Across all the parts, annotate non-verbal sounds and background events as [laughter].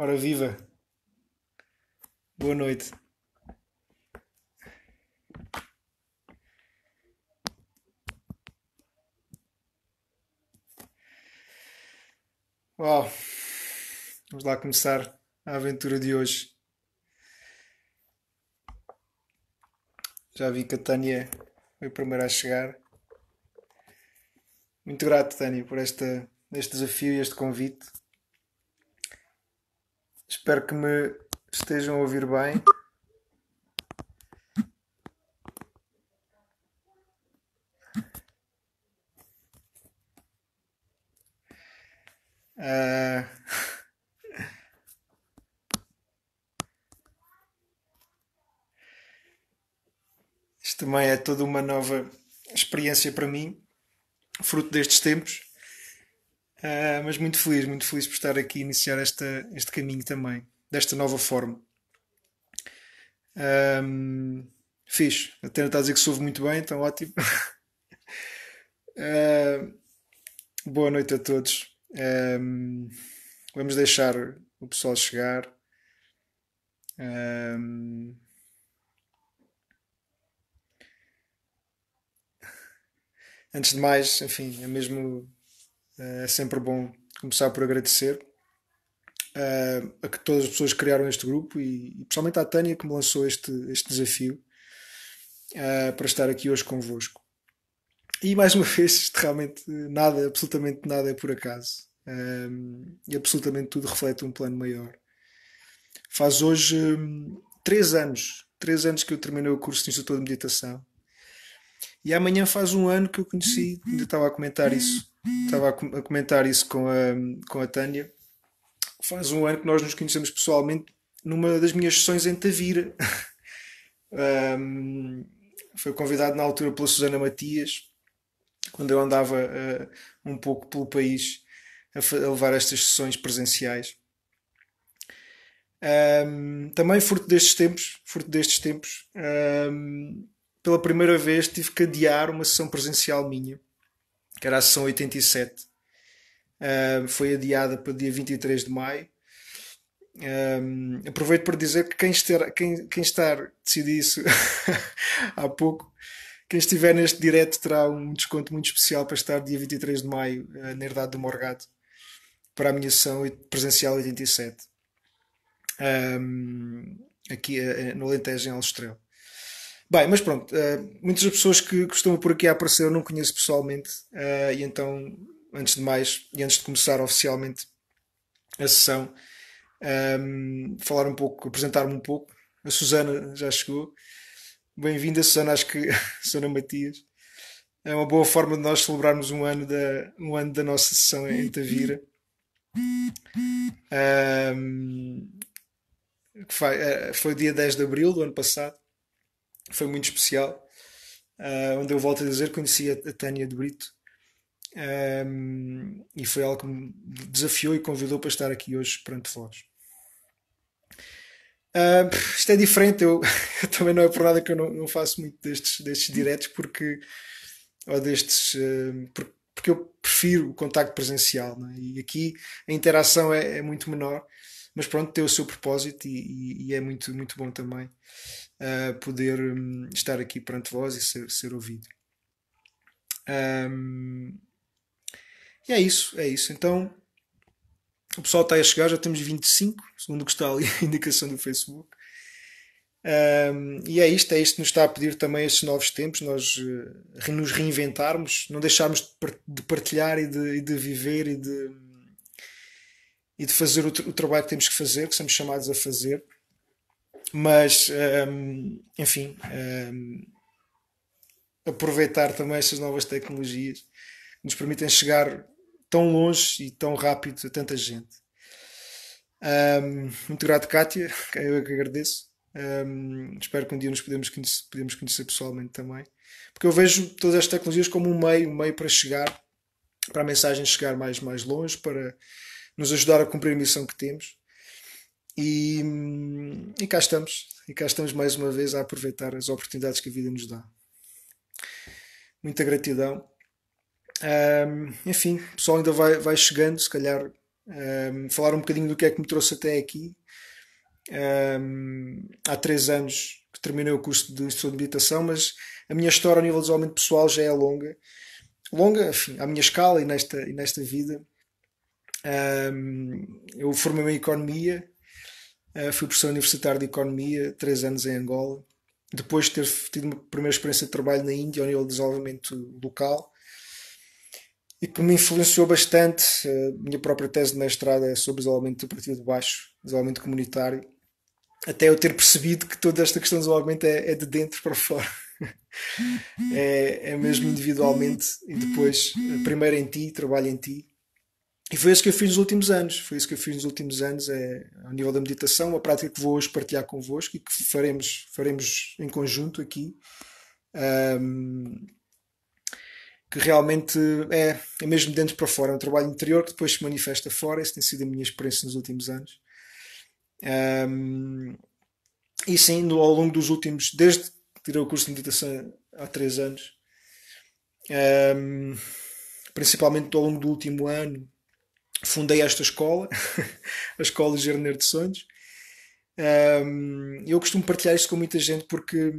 Ora viva! Boa noite. Uau! Vamos lá começar a aventura de hoje. Já vi que a Tânia foi a primeira a chegar. Muito grato, Tânia, por esta, este desafio e este convite. Espero que me estejam a ouvir bem. Ah, isto também é toda uma nova experiência para mim, fruto destes tempos. Ah, mas muito feliz, muito feliz por estar aqui e iniciar esta, este caminho também, desta nova forma. Um, fixe. A Tena está a dizer que soube muito bem, então ótimo. [laughs] Ah, boa noite a todos. Um, vamos deixar o pessoal chegar. Um, antes de mais, enfim, é mesmo é sempre bom começar por agradecer uh, a que todas as pessoas criaram este grupo e, e principalmente à Tânia que me lançou este, este desafio uh, para estar aqui hoje convosco. E mais uma [laughs] vez, realmente nada, absolutamente nada é por acaso. Um, e absolutamente tudo reflete um plano maior. Faz hoje um, três anos, três anos que eu terminei o curso de instrutor de meditação. E amanhã faz um ano que eu conheci, ainda estava a comentar isso, estava a comentar isso com a, com a Tânia. Faz um ano que nós nos conhecemos pessoalmente numa das minhas sessões em Tavira. [laughs] um, foi convidado na altura pela Susana Matias, quando eu andava uh, um pouco pelo país a, a levar estas sessões presenciais. Um, também fruto destes tempos, fruto destes tempos, um, pela primeira vez tive que adiar uma sessão presencial minha, que era a sessão 87. Um, foi adiada para dia 23 de maio. Um, aproveito para dizer que quem, ester, quem, quem estar, decidi isso [laughs] há pouco, quem estiver neste direto terá um desconto muito especial para estar dia 23 de maio uh, na Herdade do Morgado para a minha sessão presencial 87 um, aqui uh, no Alentejo em Alstrel. Bem, mas pronto, uh, muitas das pessoas que costumam por aqui aparecer eu não conheço pessoalmente uh, e então, antes de mais e antes de começar oficialmente a sessão, um, falar um pouco, apresentar-me um pouco. A Susana já chegou. Bem-vinda, Susana, acho que [laughs] Susana Matias. É uma boa forma de nós celebrarmos um ano da, um ano da nossa sessão em Tavira. Um, foi, eh, foi dia 10 de abril do ano passado. Foi muito especial. Uh, onde eu volto a dizer, conheci a, a Tânia de Brito. Um, e foi algo que me desafiou e convidou para estar aqui hoje perante vós. Uh, isto é diferente, eu, [laughs] eu, também não é por nada que eu não, não faço muito destes, destes diretos porque ou destes uh, porque eu prefiro o contacto presencial é? e aqui a interação é, é, muito menor mas pronto tem o seu propósito e, e, e é muito muito bom também uh, poder um, estar aqui perante vós e ser, ser ouvido um, e é isso é isso então o pessoal está a chegar, já temos 25, segundo o que está ali a indicação do Facebook. Um, e é isto, é isto que nos está a pedir também estes novos tempos, nós uh, nos reinventarmos, não deixarmos de partilhar e de, e de viver e de, e de fazer o, o, trabalho que temos que fazer, que somos chamados a fazer. Mas, um, enfim, um, aproveitar também estas novas tecnologias que nos permitem chegar tão longe e tão rápido a tanta gente. Um, muito grato, Kátia, eu que agradeço. Um, espero que um dia nos podemos conhecer, podemos conhecer pessoalmente também. Porque eu vejo todas estas tecnologias como um meio, um meio para chegar, para a mensagem chegar mais, mais longe, para nos ajudar a cumprir a missão que temos. E, e cá estamos. E cá estamos mais uma vez a aproveitar as oportunidades que a vida nos dá. Muita gratidão. Um, enfim, o pessoal ainda vai, vai chegando, se calhar um, falar um bocadinho do que é que me trouxe até aqui. Um, há três anos que terminei o curso de instrução de meditação, mas a minha história a nível de desenvolvimento pessoal já é longa. Longa, enfim, à minha escala e nesta, e nesta vida. Um, eu formei-me em Economia, uh, fui professor universitário de Economia, três anos em Angola. Depois de ter tido uma primeira experiência de trabalho na Índia, ao nível de desenvolvimento local, e que me influenciou bastante. A minha própria tese de mestrado é sobre desenvolvimento do partido de baixo, desenvolvimento comunitário. Até eu ter percebido que toda esta questão de desenvolvimento é, é de dentro para fora. [laughs] é, é mesmo individualmente e depois, primeiro em ti, trabalho em ti. E foi isso que eu fiz nos últimos anos. Foi isso que eu fiz nos últimos anos, é, ao nível da meditação, uma prática que vou hoje partilhar convosco e que faremos, faremos em conjunto aqui. Um, que realmente é, é mesmo dentro para fora, é um trabalho interior que depois se manifesta fora. Essa tem sido a minha experiência nos últimos anos. Um, e sim, no, ao longo dos últimos, desde que tirei o curso de meditação há três anos, um, principalmente ao longo do último ano, fundei esta escola, [laughs] a Escola Jardineiro de Sonhos. Um, eu costumo partilhar isto com muita gente porque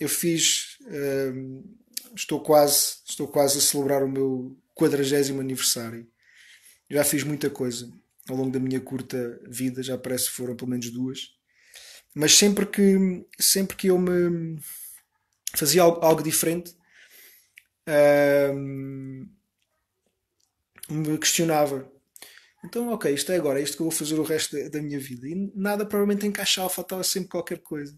eu fiz um, estou quase, estou quase a celebrar o meu 40 aniversário. Já fiz muita coisa ao longo da minha curta vida, já parece que foram pelo menos duas. Mas sempre que, sempre que eu me fazia algo, algo diferente, me questionava. Então, ok, isto é agora, é isto que eu vou fazer o resto da, da minha vida. E nada provavelmente encaixava, faltava sempre qualquer coisa.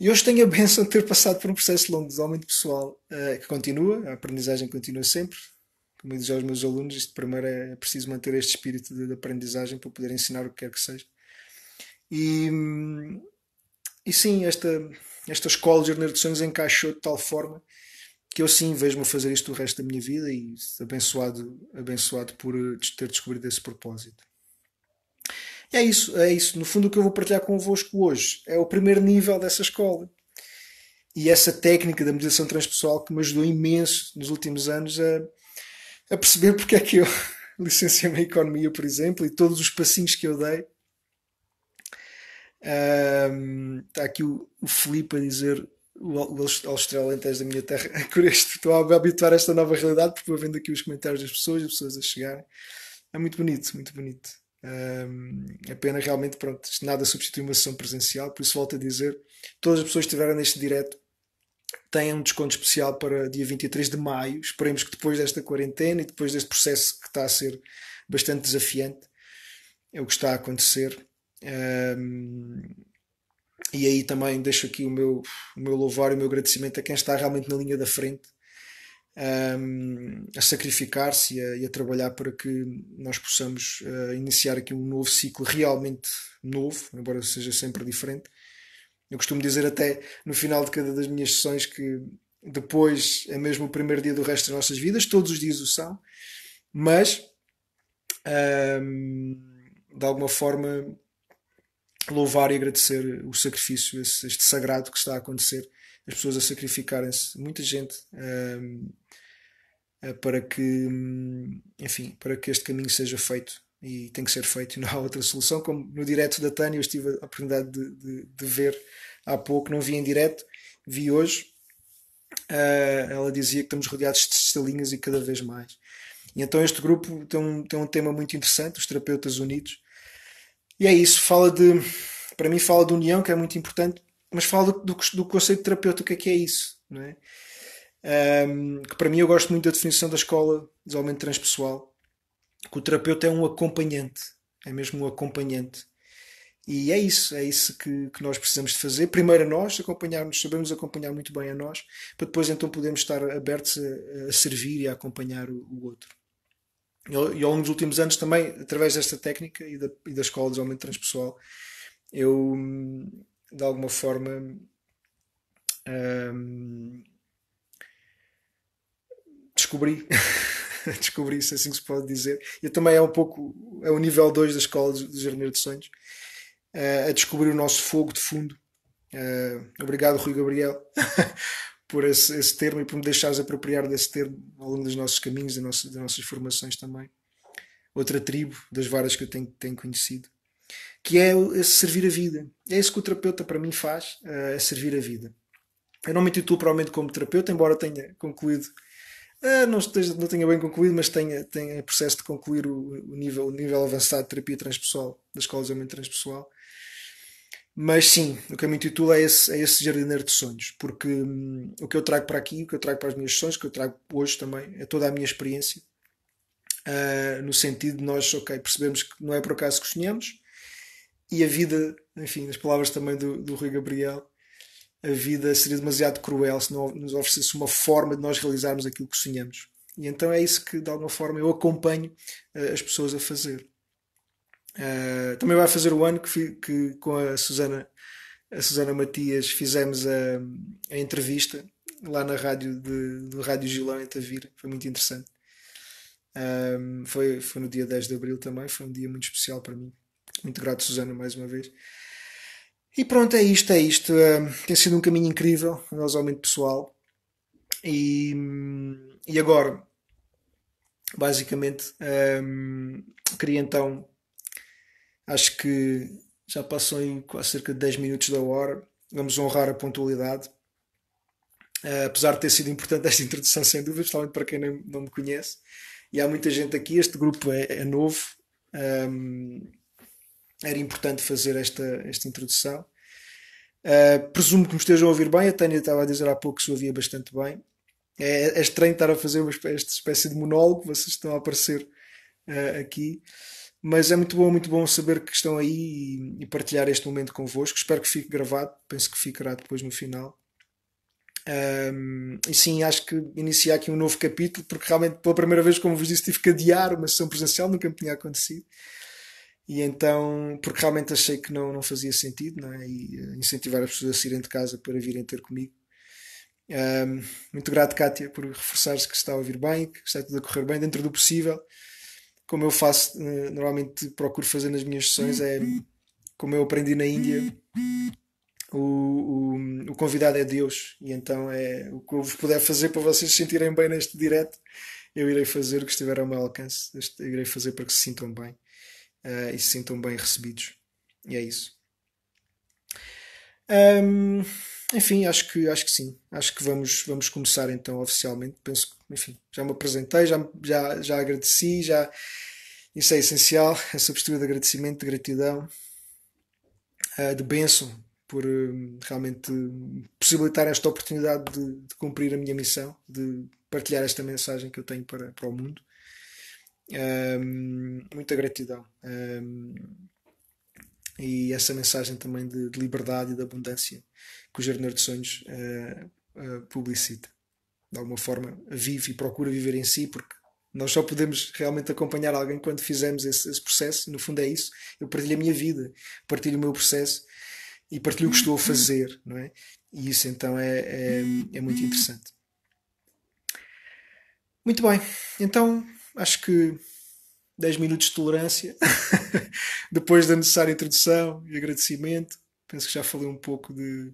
E hoje tenho a [laughs] benção de ter passado por um processo longo de desenvolvimento pessoal uh, que continua, a aprendizagem continua sempre. Como eu digo aos meus alunos, isto primeiro é preciso manter este espírito de, de aprendizagem para poder ensinar o que quer que seja. E, e sim, esta, esta escola de sonhos encaixou de tal forma que eu sim vejo-me a fazer isto o resto da minha vida e abençoado, abençoado por eh, ter descobrido esse propósito. É isso, é isso. No fundo, o que eu vou partilhar convosco hoje é o primeiro nível dessa escola. E essa técnica da meditação transpessoal que me ajudou imenso nos últimos anos a, a perceber porque é que eu [laughs] licenciei-me em Economia, por exemplo, e todos os passinhos que eu dei. Está aqui o, o Felipe a dizer o, o Alentejo da minha terra. [laughs] Estou a habituar a esta nova realidade porque vou vendo aqui os comentários das pessoas, as pessoas a chegarem. É muito bonito, muito bonito. Um, é pena realmente, pronto, nada substitui uma sessão presencial, por isso volto a dizer: todas as pessoas que estiveram neste direto têm um desconto especial para dia 23 de maio. Esperemos que depois desta quarentena e depois deste processo que está a ser bastante desafiante, é o que está a acontecer. E aí também deixo aqui o meu, o meu louvor e o meu agradecimento a quem está realmente na linha da frente um, a sacrificar-se e, e, a trabalhar para que nós possamos uh, iniciar aqui um novo ciclo realmente novo, embora seja sempre diferente. Eu costumo dizer até no final de cada das minhas sessões que depois é mesmo o primeiro dia do resto das nossas vidas, todos os dias o são, mas um, de alguma forma louvar e agradecer o sacrifício, este sagrado que está a acontecer, as pessoas a sacrificarem-se, muita gente um, eh, para que, hum, enfim, para que este caminho seja feito e tem que ser feito e não há outra solução. Como no direto da Tânia, eu tive a oportunidade de, de, de ver há pouco, não vi em direto, vi hoje. Uh, ela dizia que estamos rodeados de estrelinhas e cada vez mais. E então este grupo tem um, tem um tema muito interessante, os terapeutas unidos. E é isso, fala de, para mim fala de união, que é muito importante, mas fala do, do, do conceito de terapeuta, o que é que é isso? Não é? Um, que para mim eu gosto muito da definição da escola de desenvolvimento transpessoal, que o terapeuta é um acompanhante, é mesmo um acompanhante. E é isso, é isso que, que nós precisamos de fazer. Primeiro a nós, acompanhar-nos, sabemos acompanhar muito bem a nós, para depois então podermos estar abertos a, a servir e a acompanhar o, o outro. E ao, longo dos últimos anos também, através desta técnica e da, e da escola de desenvolvimento transpessoal, eu de alguma forma um, descobri. [laughs] descobri, se assim se pode dizer. E também é um pouco é o nível 2 da escola de jardineiro de sonhos. Uh, a descobrir o nosso fogo de fundo. Uh, obrigado, Rui Gabriel, [laughs] por esse, esse, termo e por me deixares apropriar desse termo ao longo dos nossos caminhos, das nossas, das nossas formações também. outra tribo das várias que eu tenho, tenho conhecido, que é esse servir a vida. É isso que o terapeuta para mim faz, é servir a vida. Eu não me intitulo provavelmente como terapeuta, embora tenha concluído, não, esteja, não tenha bem concluído, mas tenha, tenha processo de concluir o, o, nível, o nível avançado de terapia transpessoal, da Escola de Transpessoal. Mas sim, o que eu me intitulo é esse, é esse jardineiro de sonhos, porque hum, o que eu trago para aqui, o que eu trago para as minhas sessões, o que eu trago hoje também, é toda a minha experiência, uh, no sentido de nós, ok, percebemos que não é por acaso que sonhamos, e a vida, enfim, as palavras também do, do Rui Gabriel, a vida seria demasiado cruel se não nos oferecesse uma forma de nós realizarmos aquilo que sonhamos. E então é isso que, de alguma forma, eu acompanho uh, as pessoas a fazer. Uh, também vai fazer o ano que, que com a Susana, a Susana Matias fizemos a, a entrevista lá na rádio de, do Rádio Gilão em Tavira. Foi muito interessante. Um, foi, foi no dia 10 de Abril também, foi um dia muito especial para mim. Muito grato, Susana, mais uma vez. E pronto, é isto, é isto. Um, tem sido um caminho incrível, um aumento pessoal. E, e agora, basicamente, um, queria então Acho que já passou em quase cerca de 10 minutos da hora. Vamos honrar a pontualidade. Uh, apesar de ter sido importante esta introdução, sem dúvida, especialmente para quem não, não me conhece. E há muita gente aqui, este grupo é, é novo. Um, era importante fazer esta, esta introdução. Uh, presumo que me estejam a ouvir bem. A Tânia estava a dizer há pouco que se ouvia bastante bem. É, é estranho estar a fazer uma espécie, espécie de monólogo, vocês estão a aparecer uh, aqui. Mas é muito bom, muito bom saber que estão aí e, partilhar este momento convosco. Espero que fique gravado, penso que ficará depois no final. Um, e sim, acho que iniciar aqui um novo capítulo, porque realmente pela primeira vez, como vos disse, tive que adiar uma sessão presencial, nunca me tinha acontecido. E então, porque realmente achei que não, não fazia sentido, não é? E uh, incentivar as pessoas a saírem de casa para virem ter comigo. Um, muito grato, Kátia, por reforçar-se que está a ouvir bem, que está tudo a correr bem dentro do possível como eu faço, eh, normalmente procuro fazer nas minhas sessões, é como eu aprendi na Índia, o, o, o, convidado é Deus, e então é o que eu vos puder fazer para vocês se sentirem bem neste direto, eu irei fazer o que estiver ao meu alcance, irei fazer para que se sintam bem uh, e se sintam bem recebidos. E é isso. Um, enfim, acho que, acho que sim. Acho que vamos, vamos começar então oficialmente. Penso que, enfim, já me apresentei, já, já, já agradeci, já. Isso é essencial, [laughs] essa postura de agradecimento, de gratidão, uh, de bênção por uh, realmente possibilitar esta oportunidade de, de, cumprir a minha missão, de partilhar esta mensagem que eu tenho para, para o mundo. Um, muita gratidão. Um, e essa mensagem também de, de liberdade e de abundância que o Jardineiro de Sonhos uh, uh, publicita. De alguma forma, vive e procura viver em si, porque nós só podemos realmente acompanhar alguém quando fizermos esse, esse processo. No fundo, é isso. Eu partilho a minha vida, partilho o meu processo e partilho o que estou a fazer, não é? E isso então é, é, é muito interessante. Muito bem, então acho que 10 minutos de tolerância, [laughs] depois da necessária introdução e agradecimento. Penso que já falei um pouco de,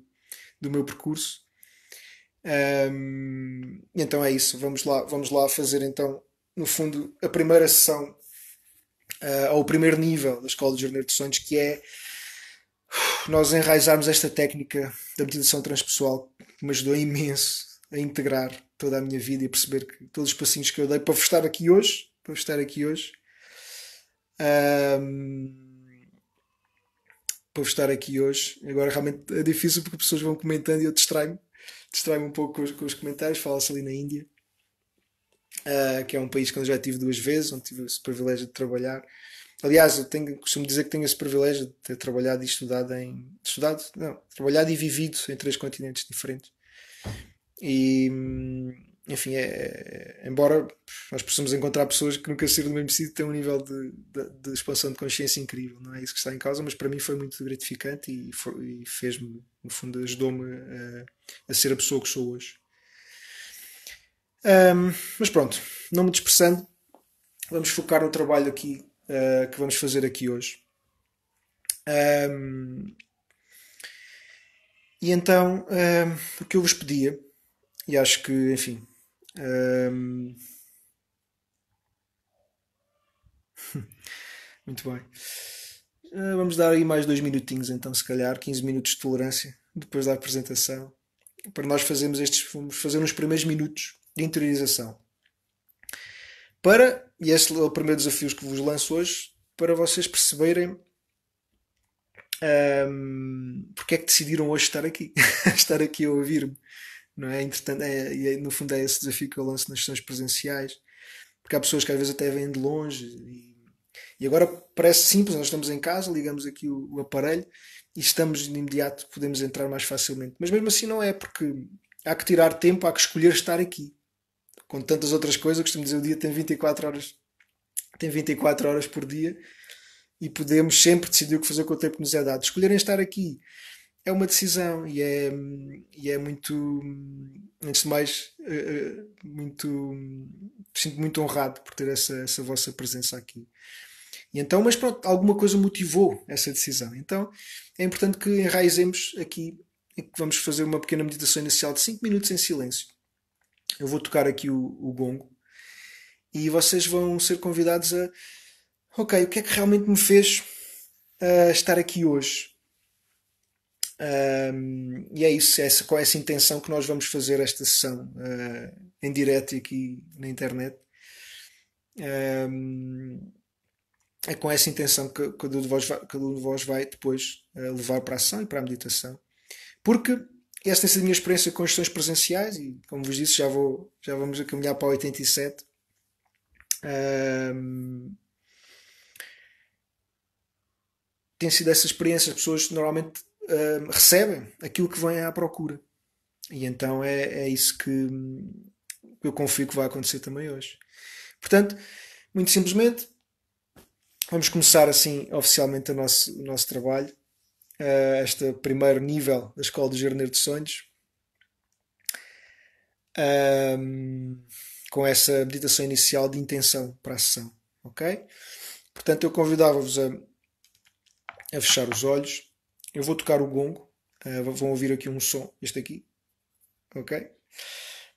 do meu percurso. Um, então é isso, vamos lá, vamos lá fazer então, no fundo, a primeira sessão, uh, ou o primeiro nível da Escola de Jornaleiro de Sonhos, que é nós enraizarmos esta técnica da meditação transpessoal que me ajudou imenso a integrar toda a minha vida e a perceber que todos os passinhos que eu dei para estar aqui hoje, para estar aqui hoje, um, para estar aqui hoje. Agora realmente é difícil porque as pessoas vão comentando e eu distraio-me. Distraio-me um pouco com os, com os comentários. Fala-se ali na Índia, uh, que é um país que eu já tive duas vezes, onde tive esse privilégio de trabalhar. Aliás, eu tenho, costumo dizer que tenho esse privilégio de ter trabalhado e estudado em. Estudado? Não, trabalhado e vivido em três continentes diferentes. E enfim, é, é, embora nós possamos encontrar pessoas que nunca saíram do mesmo sítio têm um nível de, de, de, expansão de consciência incrível, não é isso que está em causa, mas para mim foi muito gratificante e, e fez-me, no fundo, ajudou-me a, a, ser a pessoa que sou hoje. Um, mas pronto, não me dispersando, vamos focar no trabalho aqui uh, que vamos fazer aqui hoje. Um, e então, um, o que eu vos pedia, e acho que, enfim, um, [laughs] Muito bem. Uh, vamos dar aí mais dois minutinhos, então, se calhar, 15 minutos de tolerância depois da apresentação, para nós fazermos estes, vamos fazer uns primeiros minutos de interiorização. Para, e este é o primeiro desafio que vos lanço hoje, para vocês perceberem um, porque é que decidiram hoje estar aqui, [laughs] estar aqui a ouvir-me. Não é? Entretanto, é, é, no fundo é esse desafio que eu lanço nas sessões presenciais, porque há pessoas que às vezes até vêm de longe e, e agora parece simples, nós estamos em casa, ligamos aqui o, o aparelho e estamos de imediato, podemos entrar mais facilmente. Mas mesmo assim não é, porque há que tirar tempo, há que escolher estar aqui. Com tantas outras coisas, costumo dizer, o dia tem 24 horas, tem 24 horas por dia e podemos sempre decidir o que fazer com o tempo que nos é dado. Escolherem estar aqui é uma decisão e é, e é muito, antes de mais, eh, eh, muito, sinto muito honrado por ter essa, essa vossa presença aqui. E então, mas pronto, alguma coisa motivou essa decisão. Então é importante que enraizemos aqui que vamos fazer uma pequena meditação inicial de 5 minutos em silêncio. Eu vou tocar aqui o, o gongo e vocês vão ser convidados a ok, o que é que realmente me fez uh, estar aqui hoje? Um, e é isso, é essa, com essa intenção que nós vamos fazer esta sessão uh, em direto aqui na internet. Um, é com essa intenção que cada um de vós vai, um de vós vai depois uh, levar para a ação e para a meditação. Porque esta tem sido a minha experiência com as sessões presenciais e, como vos disse, já, vou, já vamos a caminhar para 87. Um, tem sido essa experiência, as pessoas normalmente recebem aquilo que vêm à procura. E então é, é isso que, eu confio que vai acontecer também hoje. Portanto, muito simplesmente, vamos começar assim oficialmente o nosso, o nosso trabalho. Uh, este primeiro nível da Escola do Jardineiro de Sonhos. Com essa meditação inicial de intenção para a sessão. Ok? Portanto, eu convidava-vos a a fechar os olhos. Eu vou tocar o gongo. Uh, vão ouvir aqui um som, este aqui. Ok?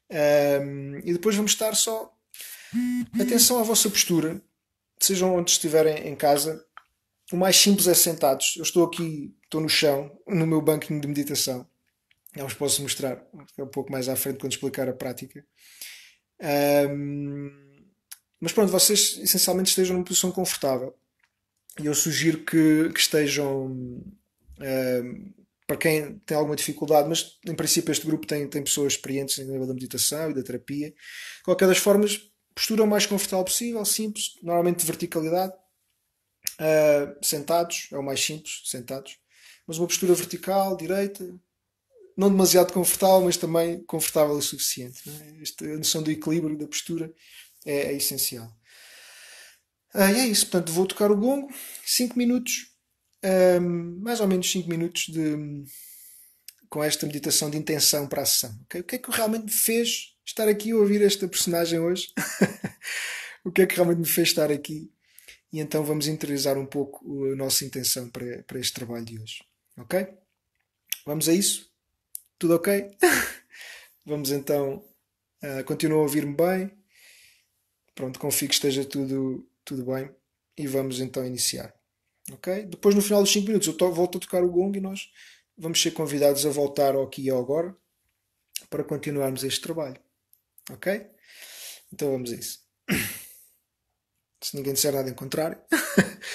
Um, e depois vamos estar só. Atenção à vossa postura. Sejam onde estiverem em casa. O mais simples é sentados. Eu estou aqui, estou no chão, no meu banquinho de meditação. Já vos posso mostrar um pouco mais à frente quando explicar a prática. Um, mas pronto, vocês essencialmente estejam numa posição confortável. E eu sugiro que, que estejam. Uh, para quem tem alguma dificuldade, mas em princípio este grupo tem, tem pessoas experientes em nível da meditação e da terapia. De qualquer das formas, postura o mais confortável possível, simples, normalmente de verticalidade. Uh, sentados, é o mais simples, sentados. Mas uma postura vertical, direita, não demasiado confortável, mas também confortável o suficiente. É? Esta, a noção do equilíbrio da postura é, é essencial. Ah, e é isso, portanto vou tocar o gongo, 5 minutos, um, mais ou menos 5 minutos de, com esta meditação de intenção para a sessão. Okay? O que é que realmente me fez estar aqui a ouvir esta personagem hoje? [laughs] o que é que realmente me fez estar aqui? E então vamos interiorizar um pouco a nossa intenção para, para este trabalho de hoje. Ok? Vamos a isso? Tudo ok? [laughs] vamos então. Uh, continua a ouvir-me bem. Pronto, confio que esteja tudo tudo bem? E vamos então iniciar. Ok? Depois, no final dos 5 minutos, eu to volto a tocar o gong e nós vamos ser convidados a voltar ao aqui e ao agora para continuarmos este trabalho. Ok? Então vamos a isso. [coughs] Se ninguém disser nada em contrário.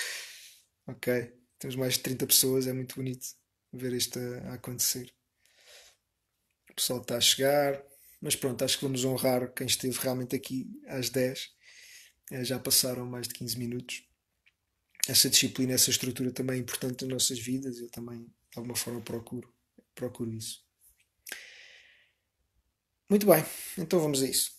[laughs] ok. Temos mais de 30 pessoas, é muito bonito ver isto a acontecer. O pessoal está a chegar. Mas pronto, acho que vamos honrar quem esteve realmente aqui às 10 é, já passaram mais de 15 minutos. Essa disciplina, essa estrutura também é importante nas nossas vidas. Eu também, de alguma forma, procuro, procuro isso. Muito bem, então vamos a isso.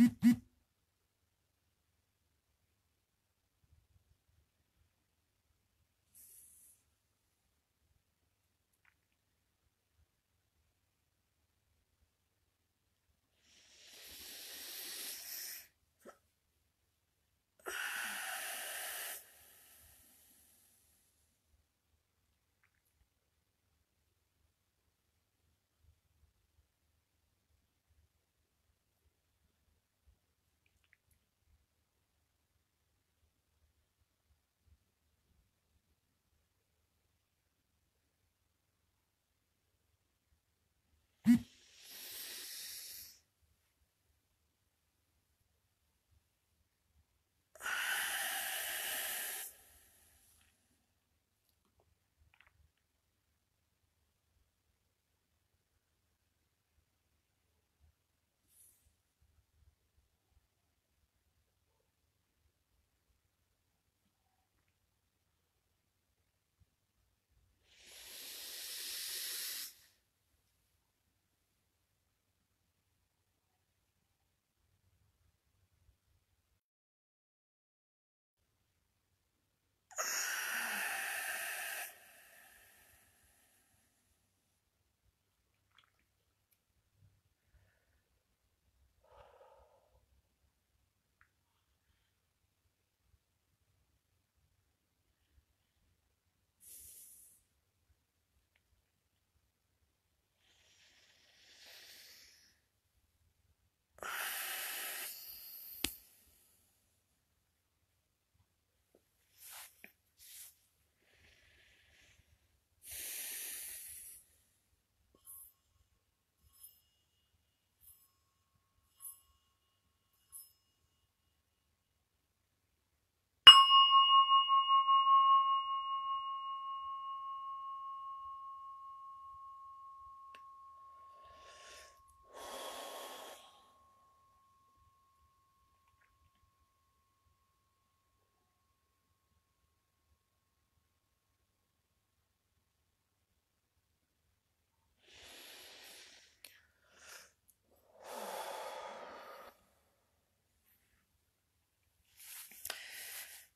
beep beep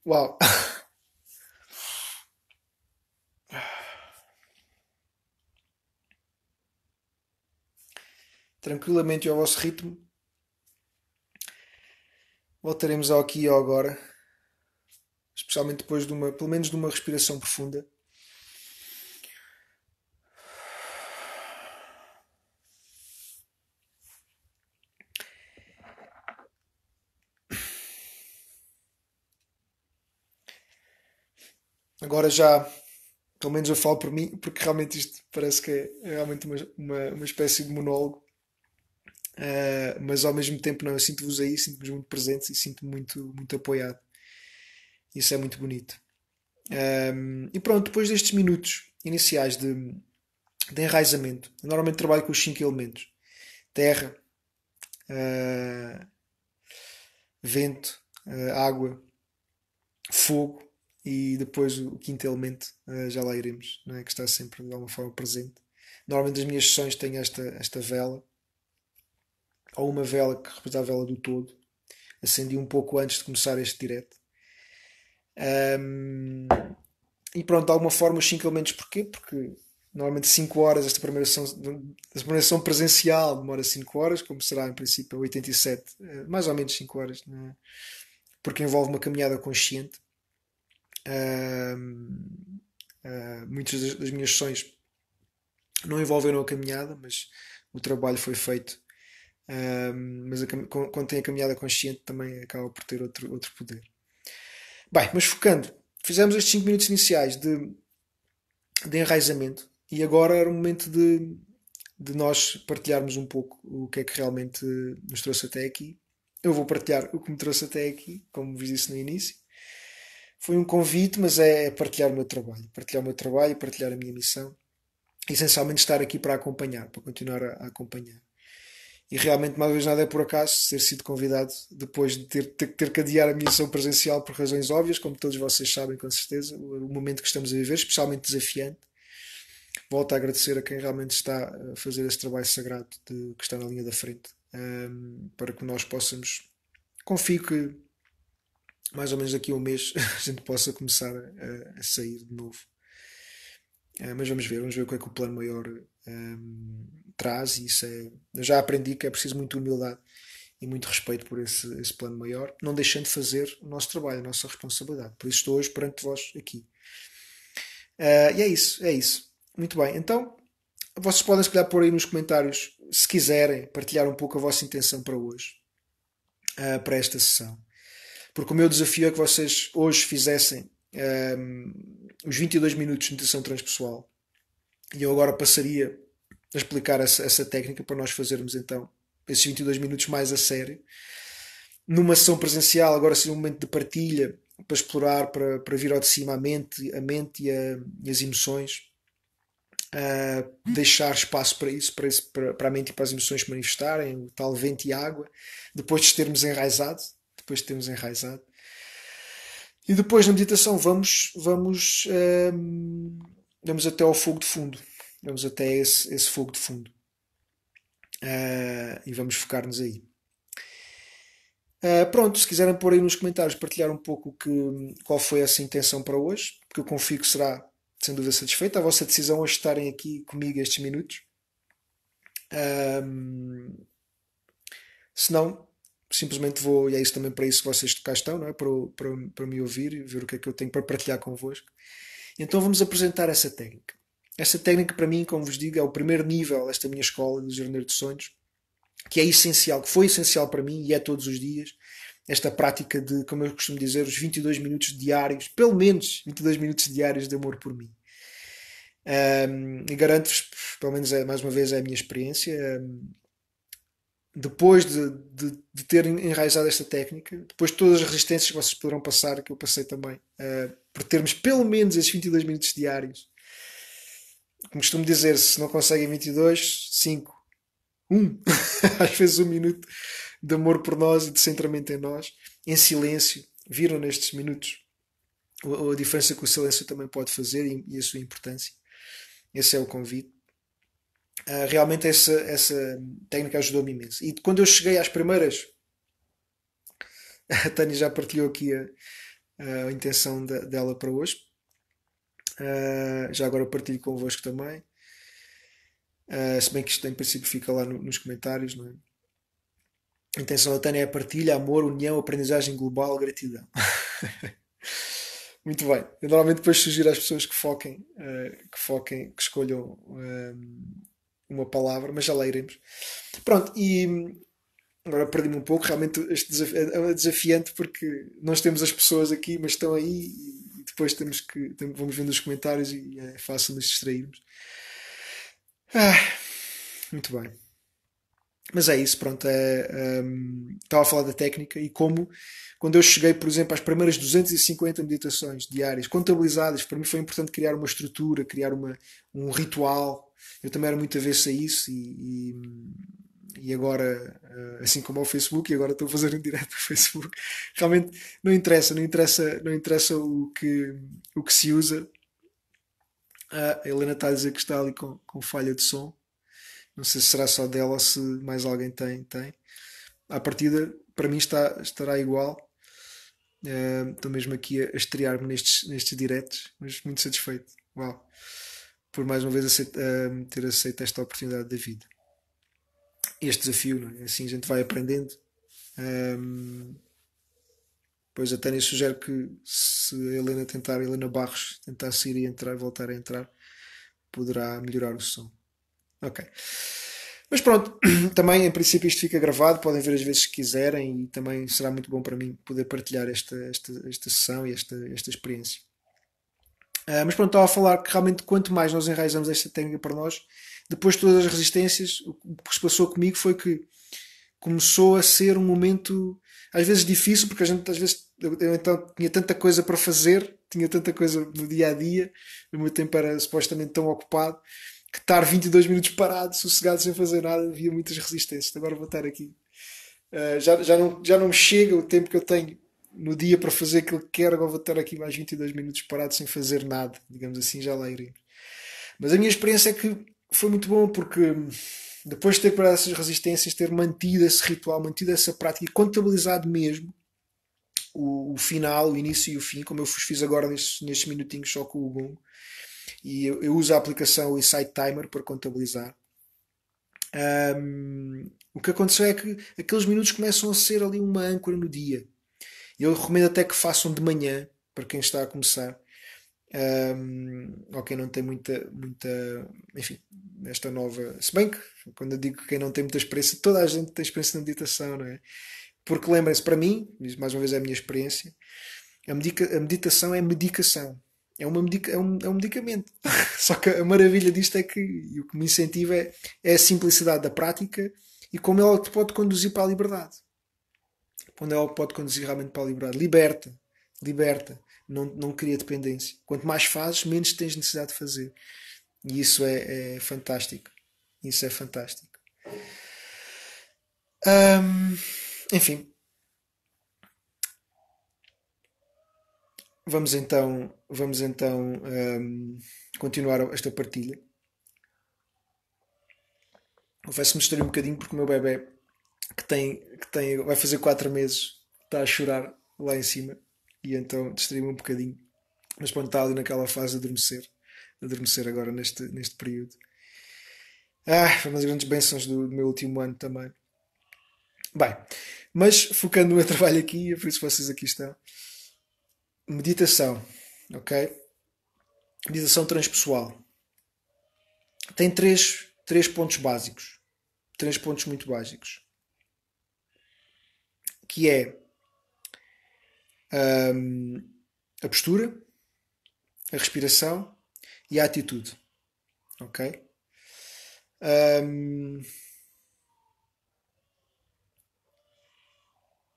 Uau! Tranquilamente ao vosso ritmo. Voltaremos ao aqui e ao agora. Especialmente depois de uma, pelo menos de uma respiração profunda. Agora já, pelo menos eu falo por mim, porque realmente isto parece que é realmente uma, uma, uma espécie de monólogo. Uh, mas ao mesmo tempo não, eu sinto-vos aí, sinto-vos muito presentes e sinto-me muito, muito apoiado. Isso é muito bonito. Um, e pronto, depois destes minutos iniciais de, de enraizamento, eu normalmente trabalho com os cinco elementos: terra, uh, vento, uh, água, fogo e depois o quinto elemento uh, já lá iremos, não é? que está sempre de alguma forma presente. Normalmente as minhas sessões têm esta, esta vela, ou uma vela que representa a vela do todo. Acendi um pouco antes de começar este direto. Um, e pronto, de alguma forma os 5 elementos porquê? Porque normalmente 5 horas, esta primeira sessão, primeira sessão presencial demora 5 horas, como será em princípio 87, eh, mais ou menos 5 horas, é? porque envolve uma caminhada consciente Uh, muitas das, das, minhas sessões não envolveram a caminhada, mas o trabalho foi feito. Uh, mas a, quando tem a caminhada consciente também acaba por ter outro, outro poder. Bem, mas focando, fizemos estes 5 minutos iniciais de, de enraizamento e agora era o momento de, de nós partilharmos um pouco o que é que realmente nos trouxe até aqui. Eu vou partilhar o que me trouxe até aqui, como vos disse no início foi um convite, mas é, é partilhar o meu trabalho, partilhar o meu trabalho, partilhar a minha missão, essencialmente estar aqui para acompanhar, para continuar a, acompanhar. E realmente, mais vez nada é por acaso ter sido convidado depois de ter, ter, ter que adiar a minha missão presencial por razões óbvias, como todos vocês sabem com certeza, o, o momento que estamos a viver, especialmente desafiante. Volto a agradecer a quem realmente está a fazer esse trabalho sagrado de, que está na linha da frente um, para que nós possamos, confio que mais ou menos daqui a um mês [laughs] a gente possa começar a, a sair de novo. Uh, mas vamos ver, vamos ver o que é que o plano maior um, traz. E isso é, eu já aprendi que é preciso muita humildade e muito respeito por esse, esse plano maior, não deixando de fazer o nosso trabalho, a nossa responsabilidade. Por isso estou hoje perante vós aqui. Uh, e é isso, é isso. Muito bem, então vocês podem se calhar pôr aí nos comentários, se quiserem, partilhar um pouco a vossa intenção para hoje, uh, para esta sessão. Porque o meu desafio é que vocês hoje fizessem um, os 22 minutos de meditação transpessoal. E eu agora passaria a explicar essa, essa técnica para nós fazermos então esses 22 minutos mais a sério. Numa sessão presencial, agora seria um momento de partilha para explorar, para, para vir ao de cima a mente, a mente e, a, e as emoções. Uh, deixar espaço para isso, para, para, para, a mente e para as emoções se manifestarem, o tal vento e água, depois de termos enraizado, depois de termos enraizado. E depois na meditação vamos, vamos, um, vamos até ao fogo de fundo, vamos até esse, esse fogo de fundo. Uh, e vamos focar-nos aí. Uh, pronto, se quiserem pôr aí nos comentários, partilhar um pouco que, qual foi essa intenção para hoje, porque eu confio que será sem dúvida satisfeita a vossa decisão hoje estarem aqui comigo estes minutos. Um, se não, simplesmente vou, e é isso também para isso que vocês cá estão, não é? para, para, para me ouvir e ver o que é que eu tenho para partilhar convosco. Então vamos apresentar essa técnica. Essa técnica, para mim, como vos digo, é o primeiro nível desta minha escola do Jornaleiro de Sonhos, que é essencial, que foi essencial para mim e é todos os dias. Esta prática de, como eu costumo dizer, os 22 minutos diários, pelo menos 22 minutos diários de amor por mim. Um, e garanto-vos, pelo menos é, mais uma vez é a minha experiência, um, depois de, de, de, ter enraizado esta técnica, depois de todas as resistências que vocês poderão passar, que eu passei também, uh, por termos pelo menos esses 22 minutos diários, como costumo dizer, se não conseguem 22, 5, 1, às vezes um minuto de amor por nós e de centramento em nós, em silêncio, viram nestes minutos a, a diferença que o silêncio também pode fazer e, e a sua importância. Esse é o convite. Uh, realmente essa, essa técnica ajudou-me imenso. E quando eu cheguei às primeiras, a Tânia já partilhou aqui a, a intenção de, dela para hoje. Uh, já agora partilho convosco também. Uh, se bem que isto em princípio fica lá no, nos comentários, não é? A intenção da Tânia é partilha, amor, união, aprendizagem global, gratidão. [laughs] Muito bem. Eu normalmente depois sugiro às pessoas que foquem, uh, que foquem, que escolham uma palavra, mas já lá iremos. Pronto, e agora perdi-me um pouco, realmente este desafio é desafiante porque nós temos as pessoas aqui, mas estão aí depois temos que vamos vendo os comentários e é fácil nos distrairmos. Ah, muito bem. Mas é isso, pronto. É, um, estava a falar da técnica e como, quando eu cheguei, por exemplo, às primeiras 250 meditações diárias contabilizadas, para mim foi importante criar uma estrutura, criar uma, um ritual. Eu também era muito avesso a isso e, e e agora, eh, assim como ao Facebook, e agora estou a fazer um direto no Facebook, [laughs] realmente não interessa, não interessa, não interessa o que, o que se usa. A Helena está a dizer que está ali com, com falha de som. Não sei se será só dela ou se mais alguém tem. tem. À partida, para mim está, estará igual. Uh, estou mesmo aqui a, estrear-me nestes, nestes diretos, mas muito satisfeito. Uau! Por mais uma vez aceito, uh, ter aceito esta oportunidade da vida este desafio, é? assim a gente vai aprendendo. Um, pois a Tânia sugere que se a Helena tentar, a Helena Barros tentar sair e entrar, voltar a entrar, poderá melhorar o som. Ok. Mas pronto, [clears throat] também em princípio isto fica gravado, podem ver as vezes que quiserem e também será muito bom para mim poder partilhar esta, esta, esta sessão e esta, esta experiência. Uh, mas pronto, estava a falar que realmente quanto mais nós enraizamos esta técnica para nós, depois de todas as resistências, o que se passou comigo foi que começou a ser um momento às vezes difícil, porque a gente às vezes eu, eu, então tinha tanta coisa para fazer, tinha tanta coisa no dia a dia, o meu tempo era supostamente tão ocupado que estar 22 minutos parado, sossegado, sem fazer nada, havia muitas resistências. Agora vou estar aqui. Uh, já, já, não, já não chega o tempo que eu tenho no dia para fazer aquilo que quero, agora vou estar aqui mais 22 minutos parado sem fazer nada, digamos assim, já lá iremos. Mas a minha experiência é que foi muito bom porque depois de ter quebrado essas resistências, ter mantido esse ritual, mantido essa prática e contabilizado mesmo o, o, final, o início e o fim, como eu fiz agora nestes, nestes minutinhos só com o Gongo. E eu, eu, uso a aplicação Insight Timer para contabilizar. Um, o que aconteceu é que aqueles minutos começam a ser ali uma âncora no dia. Eu recomendo até que façam de manhã, para quem está a começar. Um, ou quem não tem muita, muita, enfim, esta nova. Se bem que, quando eu digo que quem não tem muita experiência, toda a gente tem experiência na meditação, não é? Porque lembrem-se, para mim, mais uma vez é a minha experiência, a, medica, a meditação é medicação. É, uma medica, é, um, é um medicamento. [laughs] Só que a maravilha disto é que, e o que me incentiva é, é a simplicidade da prática e como ela te pode conduzir para a liberdade. Quando ela pode conduzir realmente para a liberdade. Liberta. Liberta. Não, não cria dependência. Quanto mais fazes, menos tens necessidade de fazer. E isso é, é fantástico. Isso é fantástico. Enfim. Vamos então, vamos então continuar esta partilha. Confesso-me distrair um bocadinho porque o meu bebê, que tem, que tem, vai fazer 4 meses, está a chorar lá em cima e então distraí-me um bocadinho. Mas pronto, está ali naquela fase de adormecer, adormecer agora neste, neste período. Ah, foi uma das grandes bênçãos do, do meu último ano também. Bem, mas focando no meu [laughs] trabalho aqui, é por isso que vocês aqui estão. Meditação, ok? Meditação transpessoal. Tem três, três pontos básicos. Três pontos muito básicos. Que é um, a postura, a respiração e a atitude. Ok? Um,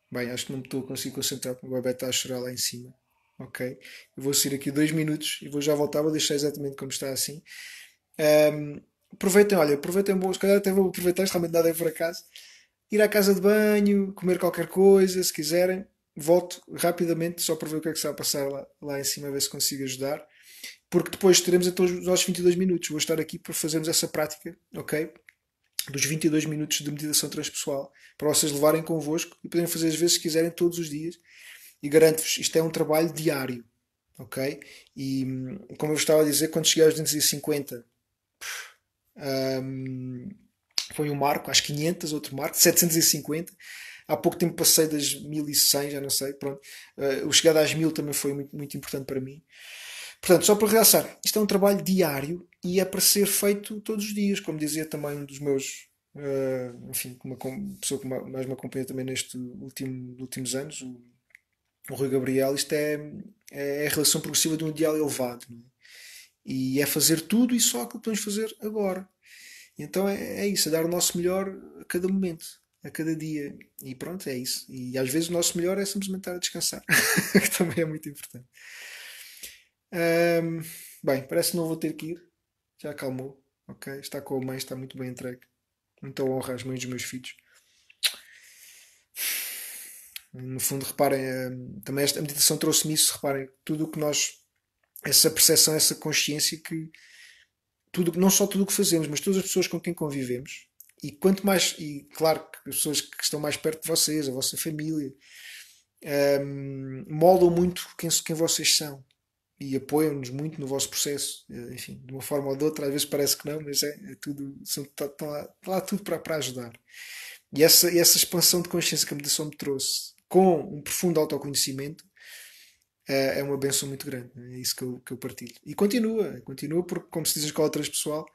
Bem, acho que não me estou a conseguir concentrar porque o bebê está a chorar lá em cima. Ok? Eu vou sair aqui dois minutos e vou já voltar. Vou deixar exatamente como está assim. Um, aproveitem, olha, aproveitem, se calhar até vou aproveitar, realmente nada é por acaso. Ir à casa de banho, comer qualquer coisa, se quiserem. Volto rapidamente só para ver o que é que está a passar lá, lá em cima, ver se consigo ajudar. Porque depois teremos até os nossos 22 minutos. Vou estar aqui para fazermos essa prática, ok? dos 22 minutos de meditação transpessoal para vocês levarem convosco e poderem fazer as vezes que quiserem todos os dias. E garanto-vos, isto é um trabalho diário, ok? E como eu estava a dizer, quando cheguei aos 250 um, foi um marco, às 500, outro marco, 750. Há pouco tempo passei das 1100, já não sei. Pronto. Uh, o chegado às 1000 também foi muito, muito importante para mim. Portanto, só para realçar, isto é um trabalho diário e é para ser feito todos os dias, como dizia também um dos meus, uh, enfim, uma pessoa que mais me acompanha também nestes último, últimos anos, o, o Rui Gabriel, isto é, é a relação progressiva de um ideal elevado. É? E é fazer tudo e só aquilo que podemos fazer agora. Então é, é isso, é dar o nosso melhor a cada momento, a cada dia. E pronto, é isso. E às vezes o nosso melhor é simplesmente estar a descansar, [laughs] que também é muito importante. Um, bem, parece que não vou ter que ir. Já acalmou. Ok? Está com a mãe, está muito bem entregue. Muita honra às mães dos meus filhos. No fundo, reparem, também esta meditação trouxe-me isso. Reparem, tudo o que nós. Essa percepção, essa consciência que. Tudo, não só tudo o que fazemos, mas todas as pessoas com quem convivemos. E quanto mais. E claro que as pessoas que estão mais perto de vocês, a vossa família, um, moldam muito quem, quem vocês são e apoiam-nos muito no vosso processo, eh, enfim, de uma forma ou de outra, às vezes parece que não, mas é, é tudo, está, tá lá, tá lá, tudo para, para ajudar. E essa, essa expansão de consciência que a meditação me trouxe, com um profundo autoconhecimento, é, é uma benção muito grande. É isso que eu, que eu partilho. E continua, continua, porque, como se diz na escola transpessoal,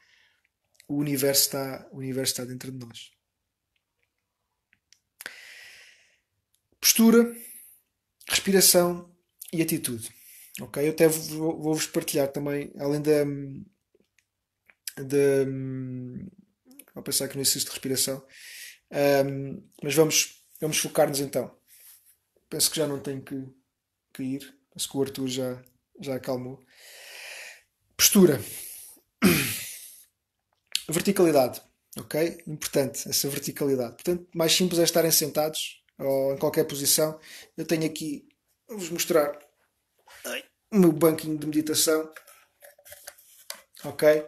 o universo está, o universo está dentro de nós. Postura, respiração e atitude. Ok? Eu até vou-vos partilhar também, além da. da vou pensar que não existe respiração. Um, mas vamos, vamos focar-nos então. Penso que já não tenho que, que ir. Penso que o Arthur já, já acalmou. Postura. [clears throat] Verticalidade. Ok? Importante essa verticalidade. Portanto, mais simples é estarem sentados ou em qualquer posição. Eu tenho aqui, vou-vos mostrar o meu banquinho de meditação. Ok?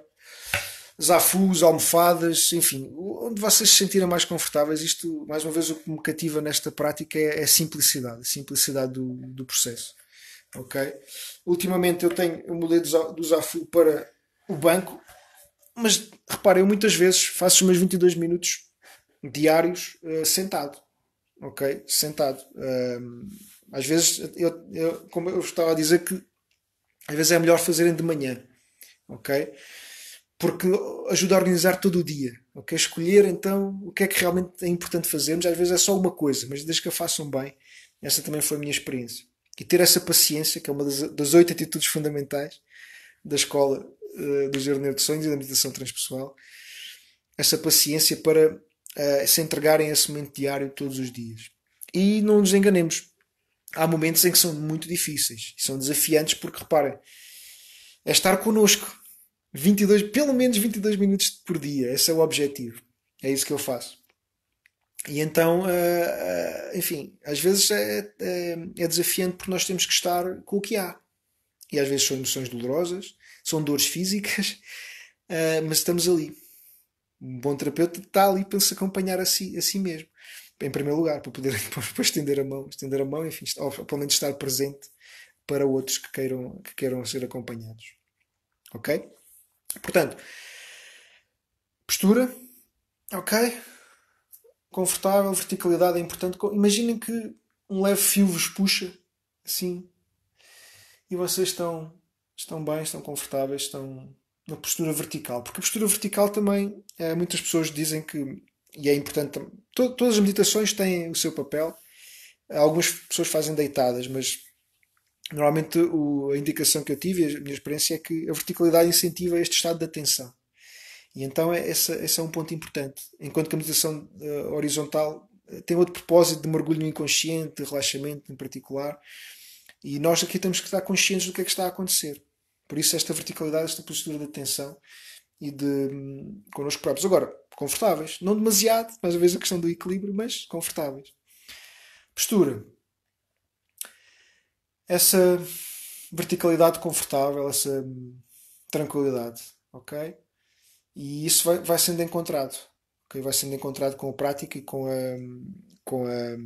zafus, almofadas, enfim, onde vocês se sentirem mais confortáveis. Isto, mais uma vez, o que me cativa nesta prática é, é a simplicidade, a simplicidade do, do processo. Ok? Ultimamente eu tenho, eu mudei do, zafu para o banco, mas reparem, eu muitas vezes faço os meus 22 minutos diários uh, sentado. Ok? Sentado. Uh, às vezes, eu, eu, como eu estava a dizer, que às vezes é melhor fazerem de manhã. Ok? porque ajuda a organizar todo o dia. Okay? Escolher então o que é que realmente é importante fazermos. Às vezes é só uma coisa, mas desde que a façam bem, essa também foi a minha experiência. E ter essa paciência, que é uma das, oito atitudes fundamentais da escola uh, do Jardineiro de Sonhos e da meditação transpessoal, essa paciência para uh, se entregarem a esse momento diário todos os dias. E não nos enganemos, há momentos em que são muito difíceis, são desafiantes, porque reparem, é estar connosco 22, pelo menos 22 minutos por dia. Esse é o objetivo. É isso que eu faço. E então, uh, uh, enfim, às vezes é, é, é, desafiante porque nós temos que estar com o que há. E às vezes são emoções dolorosas, são dores físicas, uh, [laughs] mas estamos ali. Um bom terapeuta está ali para se acompanhar a si, a si mesmo. Em primeiro lugar, para poder [laughs] para estender a mão, estender a mão, enfim, ou pelo menos estar presente para outros que queiram, que queiram ser acompanhados. Ok? Portanto, postura, ok? Confortável, verticalidade é importante. Imaginem que um leve fio vos puxa, assim, e vocês estão, estão bem, estão confortáveis, estão na postura vertical. Porque a postura vertical também, é, muitas pessoas dizem que, e é importante, to, todas as meditações têm o seu papel. Algumas pessoas fazem deitadas, mas Normalmente o, a indicação que eu tive, a minha experiência é que a verticalidade incentiva este estado de atenção. E então é, esse, esse é um ponto importante. Enquanto que a meditação uh, horizontal uh, tem outro propósito de mergulho no inconsciente, de relaxamento em particular. E nós aqui temos que estar conscientes do que é que está a acontecer. Por isso esta verticalidade, esta postura de atenção e de um, connosco próprios. Agora, confortáveis. Não demasiado, mais uma vez a questão do equilíbrio, mas confortáveis. Postura essa verticalidade confortável, essa tranquilidade, ok? E isso vai, vai sendo encontrado, ok? Vai sendo encontrado com a prática e com a com a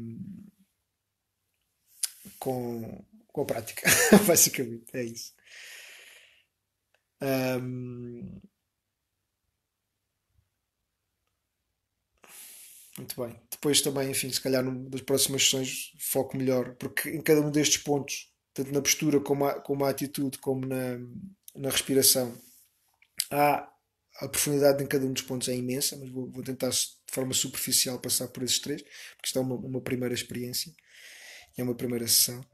com, com a prática, [laughs] basicamente, é isso. Um, muito bem. Depois também, enfim, se calhar nas próximas sessões foco melhor, porque em cada um destes pontos tanto na postura como, a, como a atitude, como na, na respiração, há a profundidade em cada um dos pontos é imensa, mas vou, vou tentar de forma superficial passar por esses três, porque isto é uma, uma primeira experiência, é uma primeira sessão.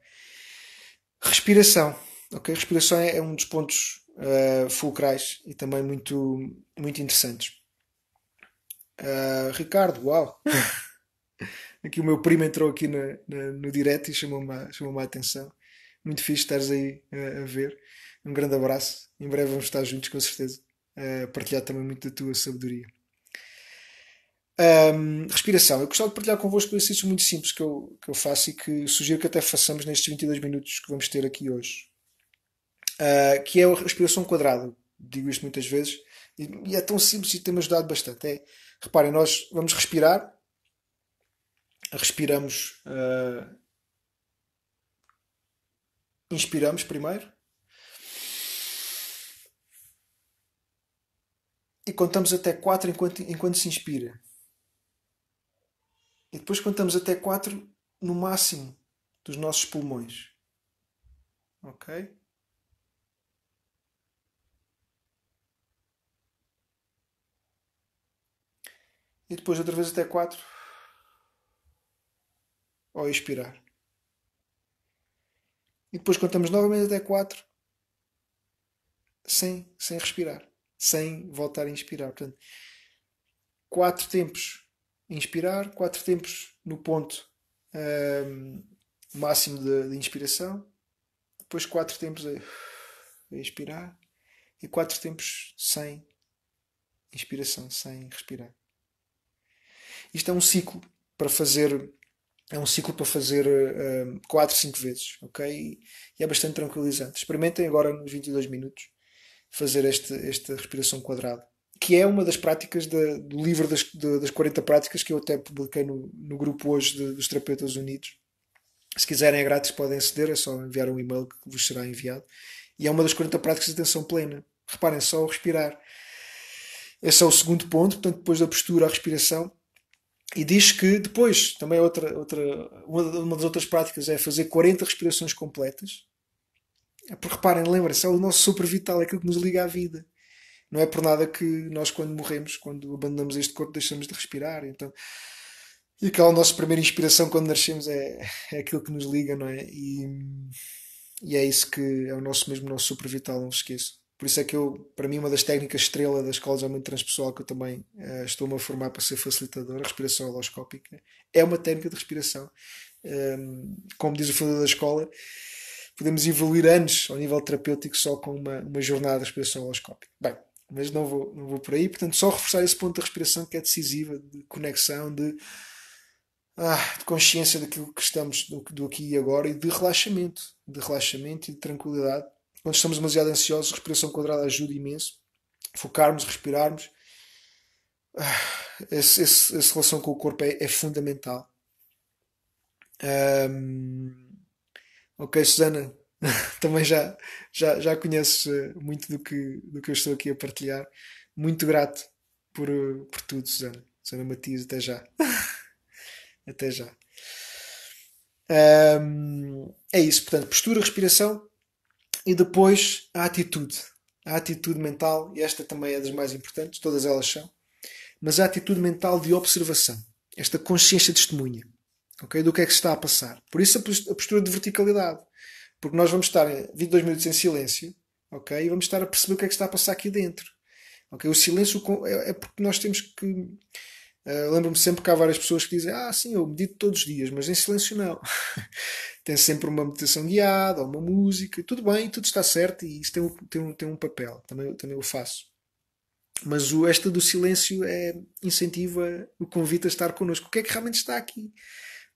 Respiração, ok? Respiração é, é um dos pontos uh, fulcrais e também muito, muito interessantes. Uh, Ricardo, uau! [laughs] aqui o meu primo entrou aqui na, na, no direto e chamou-me chamou a atenção. Muito fixe estares aí a, a ver. Um grande abraço. Em breve vamos estar juntos, com certeza. A partilhar também muito da tua sabedoria. Um, respiração. Eu gostava de partilhar convosco um exercício muito simples que eu, que eu faço e que sugiro que até façamos nestes 22 minutos que vamos ter aqui hoje. Uh, que é a respiração quadrada. Digo isto muitas vezes e, e é tão simples e tem-me ajudado bastante. É, reparem, nós vamos respirar, respiramos uh, Inspiramos primeiro. E contamos até 4 enquanto, enquanto se inspira. E depois contamos até 4 no máximo dos nossos pulmões. Ok? E depois outra vez até 4. Ao expirar. E depois contamos novamente até 4 sem, sem respirar, sem voltar a inspirar. Portanto, 4 tempos inspirar, 4 tempos no ponto um, máximo de, de, inspiração, depois 4 tempos a, a expirar e 4 tempos sem inspiração, sem respirar. Isto é um ciclo para fazer é um ciclo para fazer 4, 5 vezes, ok? E, é bastante tranquilizante. Experimentem agora nos 22 minutos fazer este, esta respiração quadrada, que é uma das práticas do livro das, de, das 40 práticas que eu até publiquei no, no grupo hoje de, dos Terapeutas Unidos. Se quiserem é grátis, podem aceder, é só enviar um e-mail que vos será enviado. E é uma das 40 práticas de atenção plena. Reparem, só respirar. Esse é o segundo ponto, portanto, depois da postura, a respiração. E diz que depois, também outra, outra, uma das outras práticas é fazer 40 respirações completas. É porque reparem, lembrem-se, é o nosso super vital, é aquilo que nos liga à vida. Não é por nada que nós, quando morremos, quando abandonamos este corpo, deixamos de respirar. Então, e aquela nossa primeira inspiração quando nascemos é, é aquilo que nos liga, não é? E, e é isso que é o nosso mesmo nosso super vital, não se esqueça. Por isso é que eu, para mim, uma das técnicas estrela da escola de aumento transpessoal que eu também uh, estou-me a formar para ser facilitador, a respiração holoscópica, é uma técnica de respiração. Um, ehm, como diz o fundador da escola, podemos evoluir anos ao nível terapêutico só com uma, uma jornada de respiração holoscópica. Bem, mas não vou, não vou por aí. Portanto, só reforçar esse ponto da respiração que é decisiva, de conexão, de ah, de consciência daquilo que estamos do, do, aqui e agora e de relaxamento, de relaxamento e de tranquilidade. Quando estamos demasiado ansiosos, a respiração quadrada ajuda imenso. Focarmos, respirarmos. Ah, esse, esse, essa relação com o corpo é, é fundamental. Um, ok, Susana, [laughs] também já, já, já conheces eh, muito do que, do que eu estou aqui a partilhar. Muito grato por, eh, por tudo, Susana. Susana Matias, até já. [laughs] Até já. Um, é isso, portanto, postura, respiração e depois a atitude. A atitude mental, e esta também é das mais importantes, todas elas são, mas a atitude mental de observação, esta consciência testemunha okay, do que é que se está a passar. Por isso a postura de verticalidade, porque nós vamos estar 22 minutos em silêncio okay, e vamos estar a perceber o que é que está a passar aqui dentro. Okay? O silêncio é, é porque nós temos que Uh, Lembro-me sempre que há várias pessoas que dizem: Ah, sim, eu medito todos os dias, mas em silêncio não. [laughs] tem sempre uma meditação guiada ou uma música, tudo bem, tudo está certo e isso tem um, tem um, tem um papel, também, também o faço. Mas o esta do silêncio é incentiva o convite a estar connosco. O que é que realmente está aqui?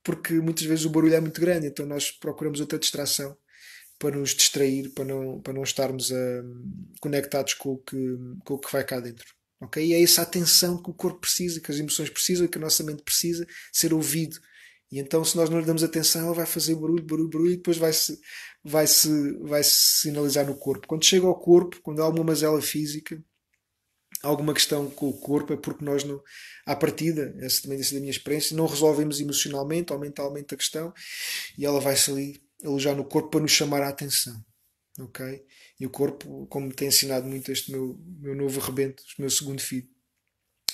Porque muitas vezes o barulho é muito grande, então nós procuramos outra distração para nos distrair, para não, para não estarmos uh, conectados com o, que, com o que vai cá dentro. Ok? E é essa atenção que o corpo precisa, que as emoções precisam, que a nossa mente precisa ser ouvido. E então, se nós não lhe damos atenção, ela vai fazer barulho, barulho, barulho e depois vai-se vai -se, vai -se sinalizar no corpo. Quando chega ao corpo, quando há alguma mazela física, alguma questão com o corpo, é porque nós, não, à partida, essa também é da minha experiência, não resolvemos emocionalmente ou mentalmente a questão e ela vai-se ali alojar no corpo para nos chamar a atenção. Ok? E o corpo, como tem ensinado muito este meu, meu novo rebento, este meu segundo filho,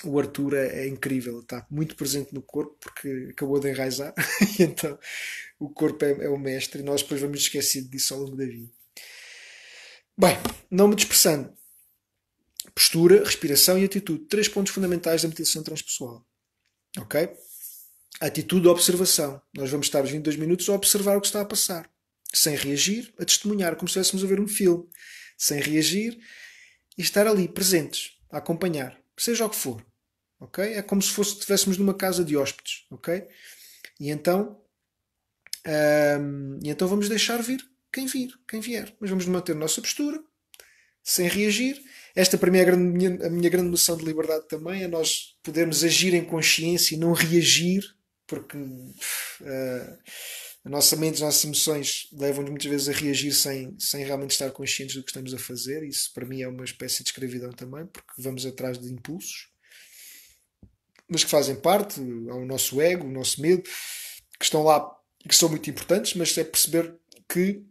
o Arthur é, é, incrível, está muito presente no corpo porque acabou de enraizar, [laughs] e então o corpo é, é, o mestre e nós depois vamos esquecer disso ao longo da vida. Bem, não me dispersando. Postura, respiração e atitude. Três pontos fundamentais da meditação transpessoal. Ok? atitude, observação. Nós vamos estar os 22 minutos a observar o que está a passar sem reagir, a testemunhar, como se estivéssemos a ver um filme, sem reagir e estar ali, presentes, a acompanhar, seja o que for. ok? É como se fosse, estivéssemos numa casa de hóspedes. ok? E então, e então vamos deixar vir quem vir, quem vier. Mas vamos manter a nossa postura, sem reagir. Esta para mim é a, grande, a minha grande noção de liberdade também, é nós podermos agir em consciência e não reagir, porque uh, a nossa mente, as nossas emoções levam-nos muitas vezes a reagir sem, sem realmente estar conscientes do que estamos a fazer. Isso para mim é uma espécie de escravidão também, porque vamos atrás de impulsos, mas que fazem parte, ao nosso ego, o nosso medo, que estão lá e que são muito importantes, mas é perceber que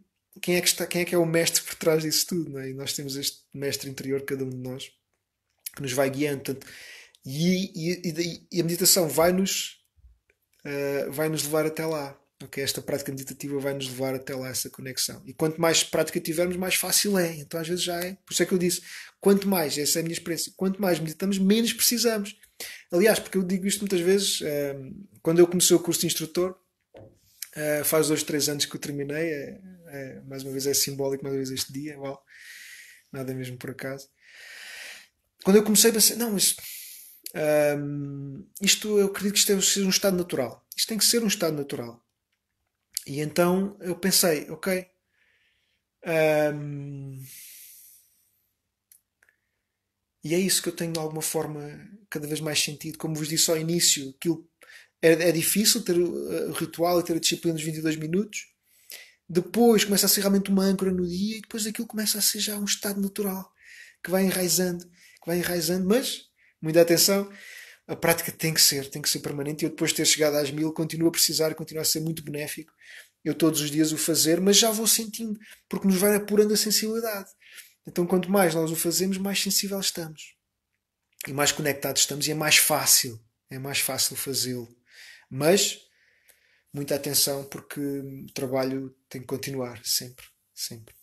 quem é que, está, quem é, que é o mestre por trás disso tudo. Não é? E nós temos este mestre interior, cada um de nós, que nos vai guiando. Portanto, e, e, e, a meditação vai-nos uh, vai -nos levar até lá. Okay? Esta prática meditativa vai nos levar até lá essa conexão. E quanto mais prática tivermos, mais fácil é. Então às vezes já é. Por isso é que eu disse: quanto mais, essa é a minha experiência, quanto mais meditamos, menos precisamos. Aliás, porque eu digo isto muitas vezes, ehm, quando eu comecei o curso de instrutor, uh, faz dois, três anos que eu terminei, é, é, mais uma vez é simbólico, mais uma vez este dia, uau, nada mesmo por acaso. Quando eu comecei a pensar, não, mas um, ehm, isto eu acredito que isto deve ser um estado natural. Isto tem que ser um estado natural. E então eu pensei, ok. Um, E é isso que eu tenho de alguma forma cada vez mais sentido. Como vos disse ao início, aquilo é, é difícil ter o ritual e ter a disciplina dos 22 minutos. Depois começa a ser realmente uma âncora no dia e depois aquilo começa a ser já um estado natural que vai enraizando, que vai enraizando, mas muita atenção, a prática tem que ser, tem que ser permanente. Eu depois de ter chegado às mil continuo a precisar continuo a ser muito benéfico. Eu todos os dias o fazer, mas já vou sentindo, porque nos vai apurando a sensibilidade. Então, quanto mais nós o fazemos, mais sensível estamos. E mais conectados estamos, e é mais fácil. É mais fácil fazê-lo. Mas, muita atenção, porque o trabalho tem que continuar, sempre. Sempre.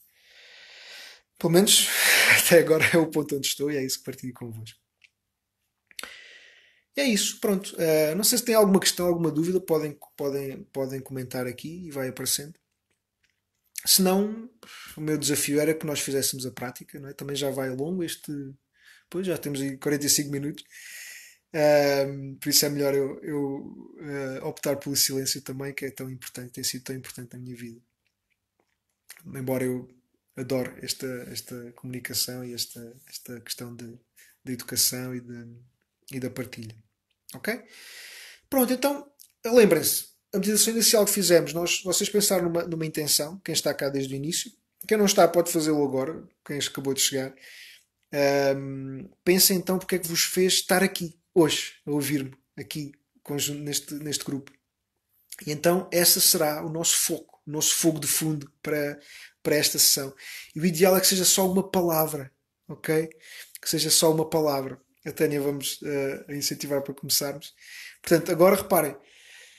Pelo menos, [laughs] até agora é o ponto onde estou e é isso que partilho convosco. E é isso, pronto. Uh, não sei se tem alguma questão, alguma dúvida, podem, podem, podem comentar aqui e vai aparecendo. Se não, o meu desafio era que nós fizéssemos a prática, não é? também já vai longo este. Pois já temos aí 45 minutos. Uh, por isso é melhor eu, eu uh, optar pelo silêncio também, que é tão importante, tem sido tão importante na minha vida. Embora eu adore esta, esta comunicação e esta, esta questão de, de educação e de, e da partilha. Ok? Pronto, então lembrem-se, a meditação inicial que fizemos, nós, vocês pensaram numa, numa intenção, quem está cá desde o início, quem não está pode fazê-lo agora, quem acabou de chegar. Um, pensem então porque é que vos fez estar aqui, hoje, a ouvir-me, aqui, neste, neste grupo. E então essa será o nosso foco, o nosso fogo de fundo para, para esta sessão. E o ideal é que seja só uma palavra, ok? Que seja só uma palavra a Tânia vamos uh, incentivar para começarmos. Portanto, agora reparem,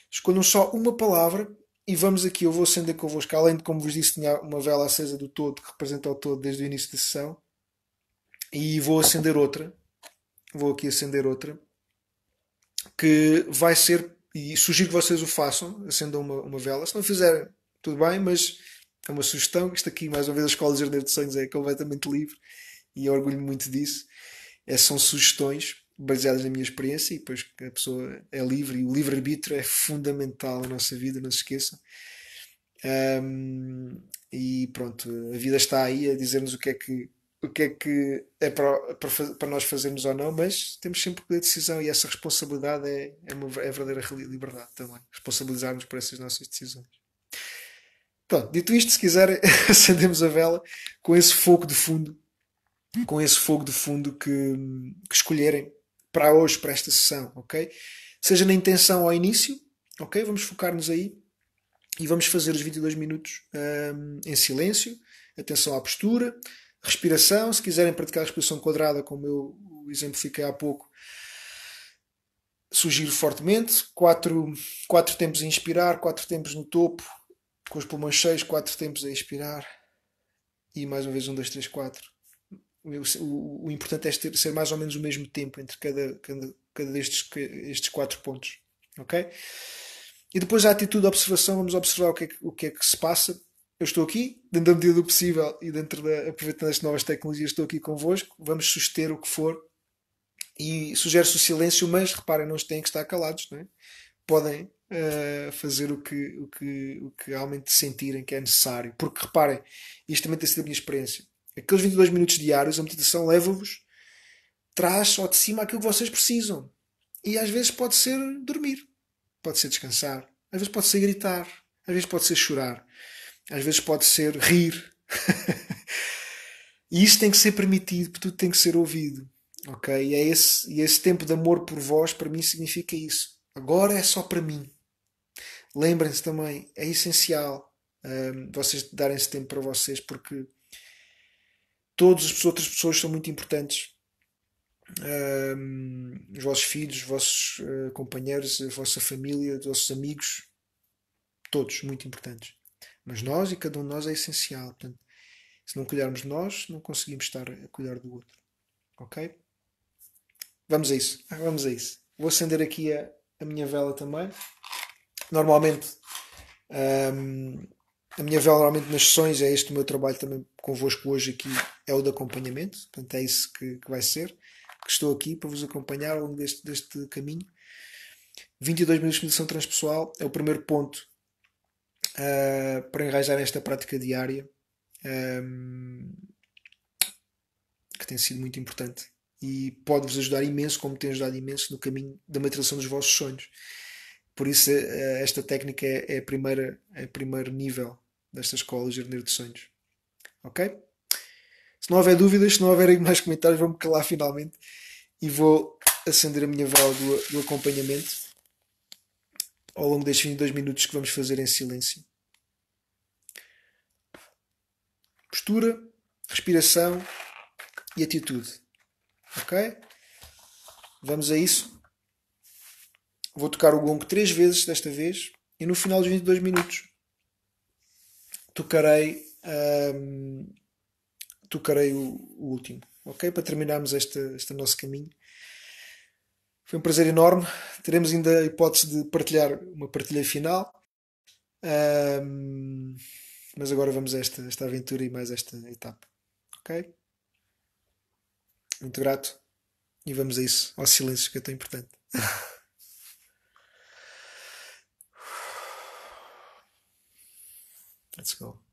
escolham só uma palavra e vamos aqui, eu vou acender convosco, além de como vos disse, tinha uma vela acesa do todo, que representa o todo desde o início da sessão, e vou acender outra, vou aqui acender outra, que vai ser, e sugiro que vocês o façam, acendam uma, uma vela, se não fizerem, tudo bem, mas é uma sugestão, isto aqui, mais uma vez, a Escola de Jardim de Sonhos é completamente livre, e eu orgulho muito disso. É, são sugestões baseadas na minha experiência e depois a pessoa é livre e o livre-arbítrio é fundamental na nossa vida, não se esqueçam. Um, e pronto, a vida está aí a dizer-nos o que é que o que é que é para, para, para nós fazermos ou não, mas temos sempre ter decisão e essa responsabilidade é, é, uma, é verdadeira liberdade também. Responsabilizarmos por essas nossas decisões. Pronto, dito isto, se quiserem, [laughs] acendemos a vela com esse fogo de fundo com esse fogo de fundo que, que escolherem para hoje, para esta sessão, ok? Seja na intenção ao início, ok? Vamos focar-nos aí e vamos fazer os 22 minutos um, em silêncio, atenção à postura, respiração. Se quiserem praticar a respiração quadrada, como eu exemplifiquei há pouco, sugiro fortemente. Quatro, quatro tempos a inspirar, quatro tempos no topo, com os pulmões cheios, quatro tempos a expirar. E mais uma vez, um, dois, três, quatro o, o, importante é ter, ser mais ou menos o mesmo tempo entre cada, cada, cada destes estes quatro pontos. Ok? E depois a atitude de observação, vamos observar o que, é o que é que se passa. Eu estou aqui, dentro da medida do possível e dentro da, aproveitando as novas tecnologias, estou aqui convosco. Vamos suster o que for e sugere-se o silêncio, mas reparem, não têm que estar calados, é? podem uh, fazer o que, o, que, o que realmente sentirem que é necessário. Porque reparem, isto também tem sido a minha experiência aqueles 22 minutos diários, a meditação leva-vos, traz ao de cima aquilo que vocês precisam. E às vezes pode ser dormir, pode ser descansar, às vezes pode ser gritar, às vezes pode ser chorar, às vezes pode ser rir. [laughs] e isso tem que ser permitido, tudo tem que ser ouvido. Ok? E, é esse, e esse tempo de amor por vós, para mim, significa isso. Agora é só para mim. Lembrem-se também, é essencial um, vocês darem esse tempo para vocês, porque todas as outras pessoas são muito importantes. Um, os vossos filhos, os vossos uh, companheiros, a vossa família, os vossos amigos, todos muito importantes. Mas nós e cada um de nós é essencial. Portanto, se não cuidarmos de nós, não conseguimos estar a cuidar do outro. Ok? Vamos a isso. Ah, vamos a isso. Vou acender aqui a, a minha vela também. Normalmente um, a minha vela normalmente nas sessões é este o meu trabalho também convosco hoje aqui é o de acompanhamento, portanto é isso que, que vai ser, que estou aqui para vos acompanhar ao longo deste, deste caminho. 22 minutos de meditação transpessoal é o primeiro ponto uh, para enraizar esta prática diária um, que tem sido muito importante e pode-vos ajudar imenso, como tem ajudado imenso no caminho da materialização dos vossos sonhos. Por isso, eh, esta técnica é, é, a primeira, é primeiro nível desta escola Jardineiro de Sonhos. Ok? Se não houver dúvidas, se não houverem mais comentários, vou-me calar finalmente e vou acender a minha vela do, do acompanhamento ao longo destes 22 minutos que vamos fazer em silêncio. Postura, respiração e atitude. Ok? Vamos a isso. Vou tocar o gongo três vezes desta vez e no final dos 22 minutos tocarei, um, tocarei o, o, último. Ok? Para terminarmos este, este nosso caminho. Foi um prazer enorme. Teremos ainda a hipótese de partilhar uma partilha final. Um, mas agora vamos a esta, esta aventura e mais esta etapa. Ok? Muito grato. E vamos a isso, ao silêncio que é tão importante. [laughs] Let's go.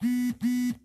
beep beep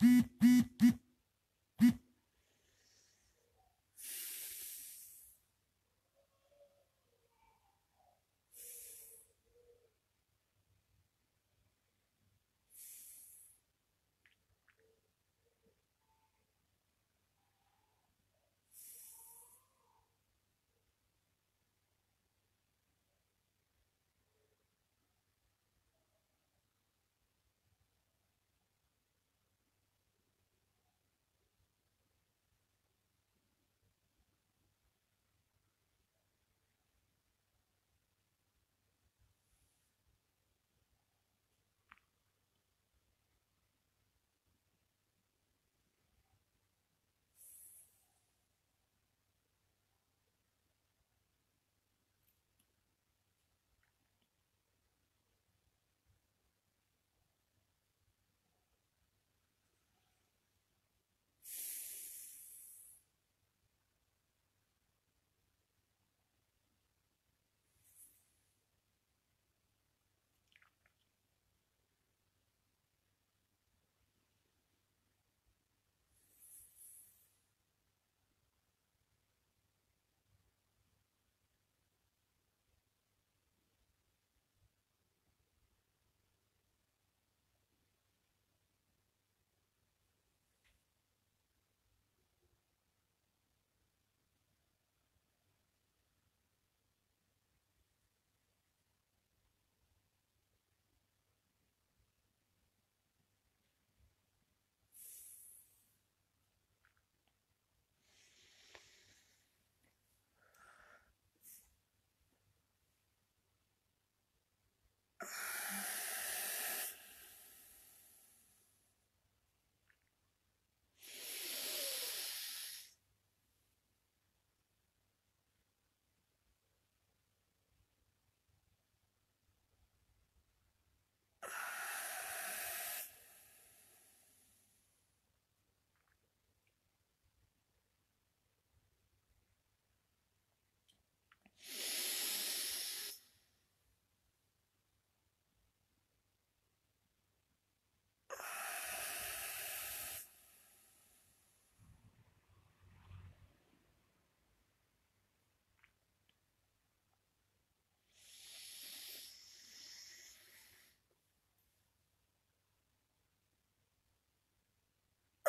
¡Beep, beep, beep!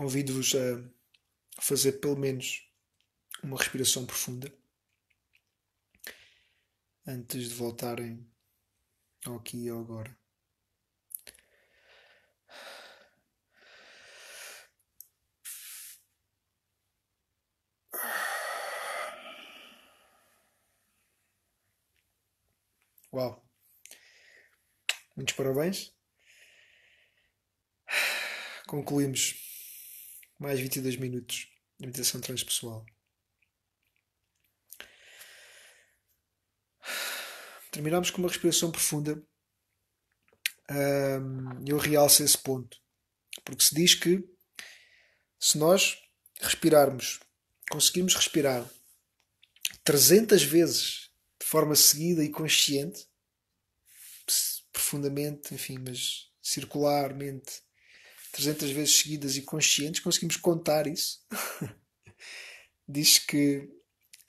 convido-vos a fazer pelo menos uma respiração profunda antes de voltarem ao aqui e ao agora. Uau! Muitos parabéns. Concluímos mais 22 minutos de meditação transpessoal. Terminamos com uma respiração profunda. Eu realço esse ponto. Porque se diz que se nós respirarmos, conseguimos respirar 300 vezes de forma seguida e consciente, profundamente, enfim, mas circularmente, 300 vezes seguidas e conscientes, conseguimos contar isso, [laughs] diz que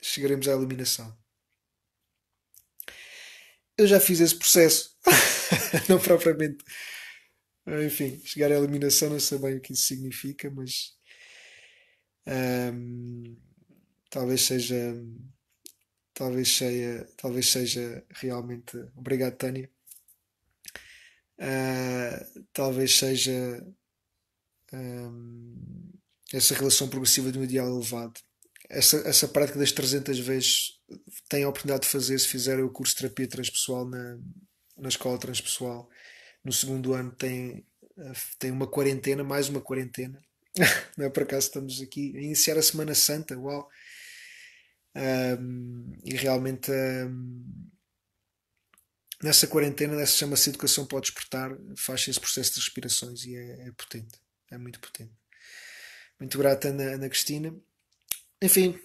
chegaremos à iluminação. Eu já fiz esse processo, [laughs] não propriamente. Enfim, chegar à eliminação, não sei bem o que isso significa, mas talvez seja talvez seja talvez seja realmente obrigado Tânia uh, talvez seja essa relação progressiva de um ideal elevado. Essa, essa prática das 300 vezes tem a oportunidade de fazer se fizerem o curso de terapia transpessoal na, na escola transpessoal. No segundo ano tem, tem uma quarentena, mais uma quarentena. [laughs] Não é por acaso estamos aqui a iniciar a Semana Santa, uau! Um, e realmente um, nessa quarentena, nessa chama-se Educação o Despertar, faz esse processo de respirações e é, é potente é muito potente. Muito grata Ana, Ana Cristina. Enfim,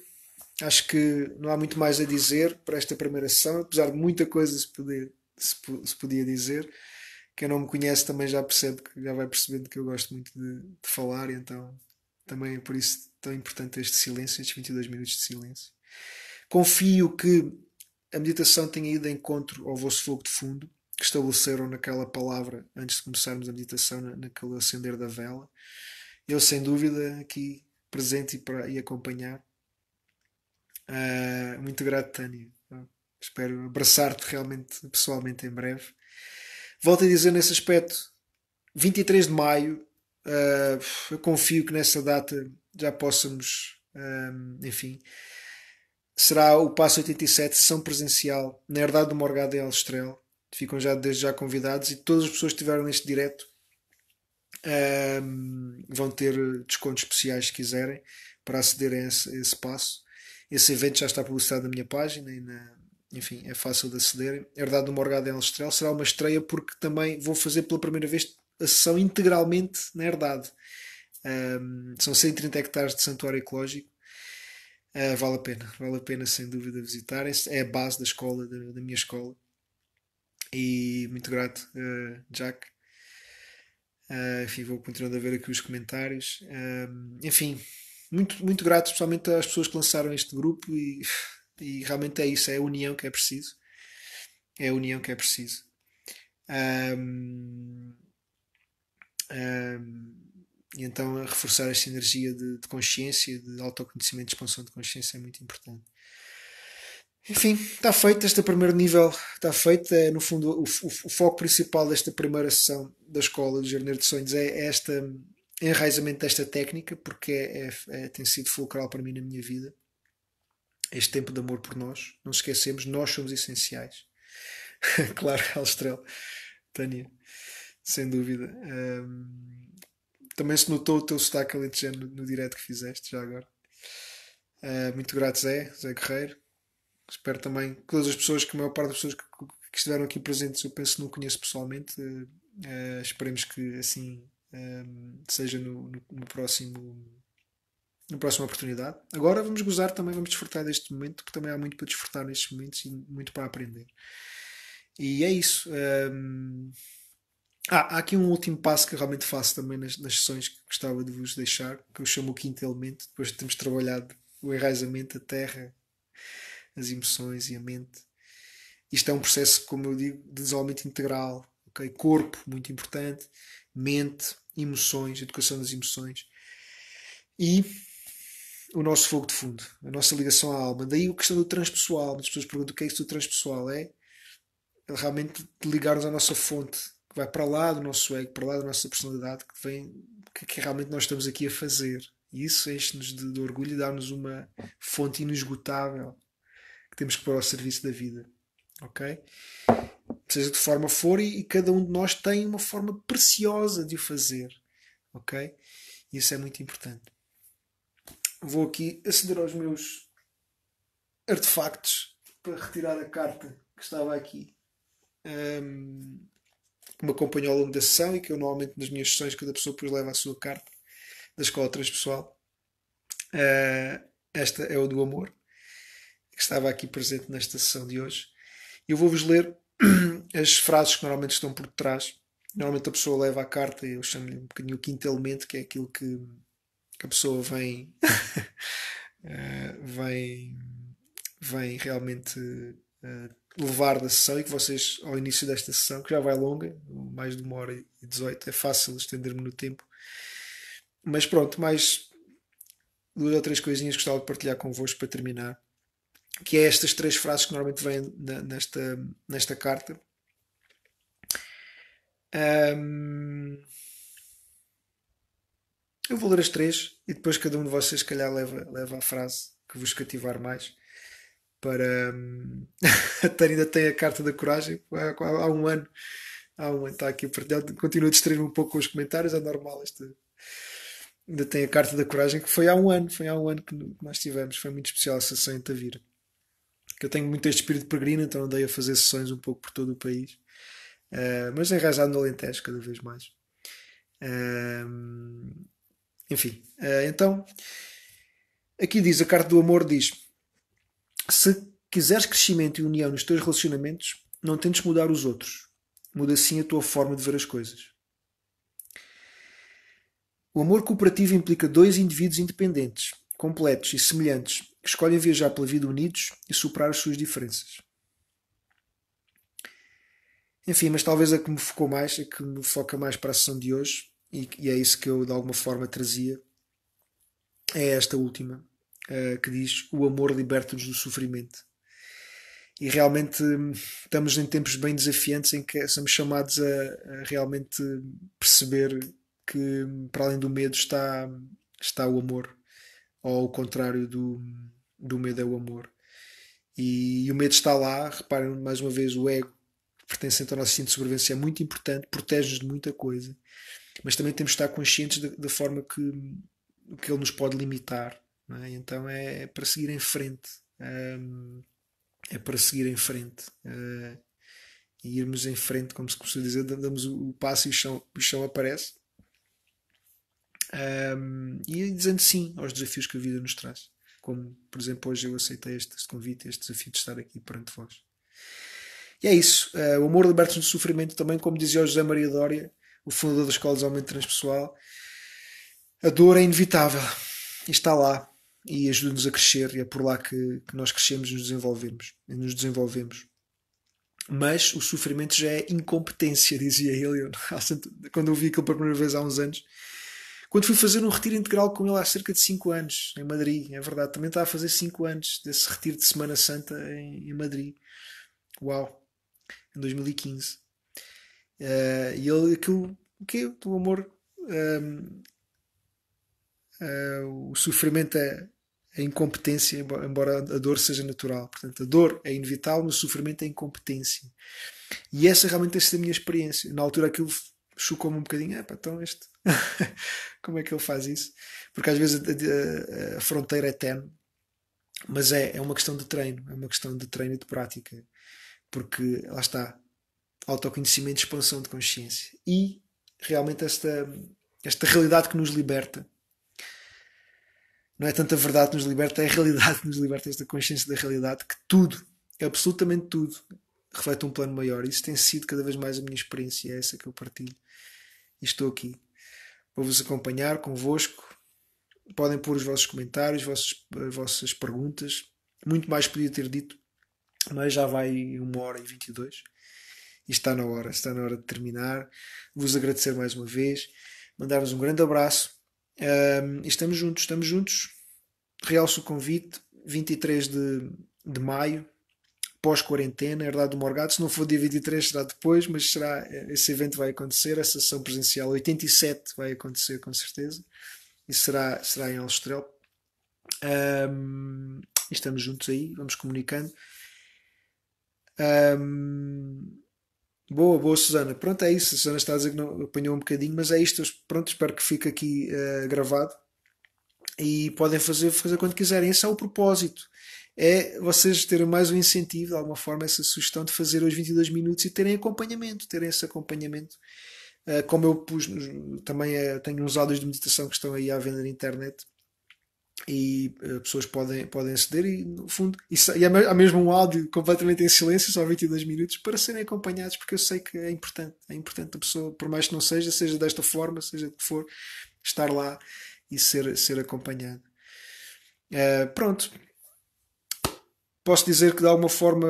acho que não há muito mais a dizer para esta primeira sessão, apesar de muita coisa se, poder, se, se podia dizer. Quem não me conhece também já percebe já vai percebendo que eu gosto muito de, de falar, e então também é por isso tão importante este silêncio, estes 22 minutos de silêncio. Confio que a meditação tenha ido de encontro ao vosso fogo de fundo, que estabeleceram naquela palavra antes de começarmos a meditação, naquele acender da vela. Eu, sem dúvida, aqui presente e, para, e acompanhar. Uh, muito grato, Tânia. Espero abraçar-te realmente, pessoalmente, em breve. Volto a dizer nesse aspecto, 23 de maio, uh, eu confio que nessa data já possamos, um, ah, enfim, será o Passo 87, sessão presencial, na herdade do Morgado em Alstrel ficam já desde já convidados e todas as pessoas que estiveram neste direto um, vão ter descontos especiais se quiserem para acederem a esse, a esse passo. Esse evento já está publicado na minha página e na, enfim, é fácil de acederem. Herdade do Morgado em Alstrel será uma estreia porque também vou fazer pela primeira vez a sessão integralmente na Herdade. Um, são 130 hectares de santuário ecológico. Uh, vale a pena, vale a pena sem dúvida visitarem. É a base da escola, da, da minha escola. E muito grato, uh, Jack. Uh, enfim, vou continuando a ver aqui os comentários. Uh, enfim, muito, muito grato, especialmente às pessoas que lançaram este grupo. E, e realmente é isso: é a união que é preciso. É a união que é preciso. Um, um, e então reforçar esta energia de, de consciência, de autoconhecimento, de expansão de consciência é muito importante. Enfim, está feito. Este primeiro nível está feito. É, no fundo, o, o, o foco principal desta primeira sessão da escola do Jardineiro de Sonhos é, este enraizamento desta técnica, porque é, é, é, tem sido fulcral para mim na minha vida. Este tempo de amor por nós. Não esquecemos, nós somos essenciais. [laughs] claro, Alstrel, Tânia, sem dúvida. Um, também se notou o teu sotaque alentejano no, no direto que fizeste, já agora. Uh, muito grato, Zé, Zé Guerreiro. Espero também que todas as pessoas, que a maior parte das pessoas que, que estiveram aqui presentes, eu penso não conheço pessoalmente. Uh, esperemos que assim um, seja no, no, no, próximo na próxima oportunidade. Agora vamos gozar também, vamos desfrutar deste momento, porque também há muito para desfrutar nestes momentos e muito para aprender. E é isso. Um, ah, há aqui um último passo que eu realmente faço também nas, nas sessões que gostava de vos deixar, que eu chamo o quinto elemento, depois de termos trabalhado o enraizamento, a terra, as emoções e a mente. Isto é um processo, como eu digo, de desenvolvimento integral. Okay? Corpo, muito importante, mente, emoções, educação das emoções. e o nosso fogo de fundo, a nossa ligação à alma. Daí a questão do transpessoal. Muitas pessoas perguntam o que é isso do transpessoal. É realmente ligar-nos à nossa fonte, que vai para lá do nosso ego, para lá da nossa personalidade, que vem, que, que realmente nós estamos aqui a fazer. E isso enche-nos de, de, orgulho e dá-nos uma fonte inesgotável temos que pôr ao serviço da vida. Ok? Seja de forma for, e, e cada um de nós tem uma forma preciosa de o fazer. Ok? Isso é muito importante. Vou aqui aceder aos meus artefactos para retirar a carta que estava aqui. Um, que me acompanhou ao longo da sessão e que eu normalmente nas minhas sessões cada pessoa depois leva a sua carta da escola transpessoal. Uh, esta é o do amor, que estava aqui presente nesta sessão de hoje. Eu vou-vos ler [clears throat] as frases que normalmente estão por trás. Normalmente a pessoa leva a carta, eu chamo-lhe um bocadinho o quinto elemento, que é aquilo que, que a pessoa vem, uh, [laughs] vem, vem realmente uh, levar da sessão e que vocês, ao início desta sessão, que já vai longa, mais de uma hora e 18, é fácil estender-me no tempo. Mas pronto, mais duas ou três coisinhas que gostava de partilhar convosco para terminar. Que é estas três frases que normalmente vêm nesta, nesta carta. Um, eu vou ler as três e depois cada um de vocês, se calhar, leva, leva a frase que vos cativar mais. Para. Um, [laughs] a ainda tem a carta da coragem há, há, um ano. Há um ano está aqui a partilhar. Continuo a distrair-me um pouco com os comentários, é normal. Este, ainda tem a carta da coragem que foi há um ano. Foi há um ano que nós tivemos. Foi muito especial essa sessão em Tavira. Que eu tenho muito este espírito peregrino, então andei a fazer sessões um pouco por todo o país. Uh, mas enraizado no Alentejo cada vez mais. Uh, enfim, uh, então aqui diz a carta do amor diz se quiseres crescimento e união nos teus relacionamentos, não tentes mudar os outros. Muda sim a tua forma de ver as coisas. O amor cooperativo implica dois indivíduos independentes, completos e semelhantes que escolhem viajar pela vida unidos e superar as suas diferenças. Enfim, mas talvez a que me focou mais, a que me foca mais para a sessão de hoje, e, e é isso que eu de alguma forma trazia, é esta última, uh, que diz: O amor liberta-nos do sofrimento. E realmente hum, estamos em tempos bem desafiantes em que somos chamados a, a realmente perceber que hum, para além do medo está, está o amor, ou ao contrário do, do medo é o amor. E, e o medo está lá, reparem mais uma vez, o ego pertencente ao nosso instinto de sobrevivência é muito importante, protege-nos de muita coisa, mas também temos de estar conscientes da, forma que, que ele nos pode limitar. É? Então é, é, para seguir em frente. Um, é para seguir em frente. Uh, e irmos em frente, como se costuma dizer, damos o, o passo e o chão, o chão aparece. Um, e dizendo sim aos desafios que a vida nos traz. Como, por exemplo, hoje eu aceitei este, convite, este desafio de estar aqui perante vós. E é isso. Uh, o amor liberta-nos do sofrimento também, como dizia José Maria Dória, o fundador da Escola de Desenvolvimento Transpessoal. A dor é inevitável e está lá e ajuda-nos a crescer e é por lá que, que nós crescemos e nos desenvolvemos, e nos desenvolvemos. Mas o sofrimento já é incompetência, [laughs] dizia ele, [laughs] quando eu vi aquilo pela primeira vez há uns anos. Quando fui fazer um retiro integral com ele há cerca de 5 anos, em Madrid, é verdade, também estava a fazer 5 anos desse retiro de Semana Santa em, em Madrid. Uau! em 2015. Uh, eh, e ele, aquilo, o que O amor, um, ehm, uh, eh, o sofrimento é a incompetência, embora a dor seja natural. Portanto, a dor é inevitável, mas o sofrimento é incompetência. E essa realmente tem sido a minha experiência. Na altura aquilo chocou-me um bocadinho. pá, então este. [laughs] Como é que ele faz isso? Porque às vezes a, a, a fronteira é tenue, mas é, é uma questão de treino, é uma questão de treino e de prática porque lá está autoconhecimento, expansão de consciência e realmente esta, esta realidade que nos liberta. Não é tanta verdade que nos liberta, é a realidade que nos liberta, esta consciência da realidade, que tudo, absolutamente tudo, reflete um plano maior. Isso tem sido cada vez mais a minha experiência, é essa que eu partilho. E estou aqui para vos acompanhar convosco. Podem pôr os vossos comentários, as vossas, as vossas perguntas. Muito mais podia ter dito, mas já vai uma hora e 22 e está na hora, está na hora de terminar. Vos agradecer mais uma vez, mandar-vos um grande abraço Um, e estamos juntos, estamos juntos. Realço o convite, 23 de, de maio, pós-quarentena, Herdade do Morgado. Se não for dia 23, será depois, mas será, esse evento vai acontecer, essa sessão presencial 87 vai acontecer com certeza. E será, será em Alstrel. Um, estamos juntos aí, vamos comunicando. Um, boa, boa, Susana. Pronto, é isso. A Susana está a dizer que não apanhou um bocadinho, mas é isto. Pronto, espero que fique aqui uh, gravado. E podem fazer, fazer quando quiserem. Esse é o propósito. É vocês terem mais um incentivo, de alguma forma, essa sugestão de fazer os 22 minutos e terem acompanhamento, terem esse acompanhamento. Uh, como eu pus, também uh, tenho uns áudios de meditação que estão aí à venda na internet e uh, pessoas podem, podem aceder e no fundo e, há mesmo um áudio completamente em silêncio, só 22 minutos, para serem acompanhados, porque eu sei que é importante, é importante a pessoa, por mais que não seja, seja desta forma, seja que for, estar lá e ser, ser acompanhado. Pronto. Posso dizer que de alguma forma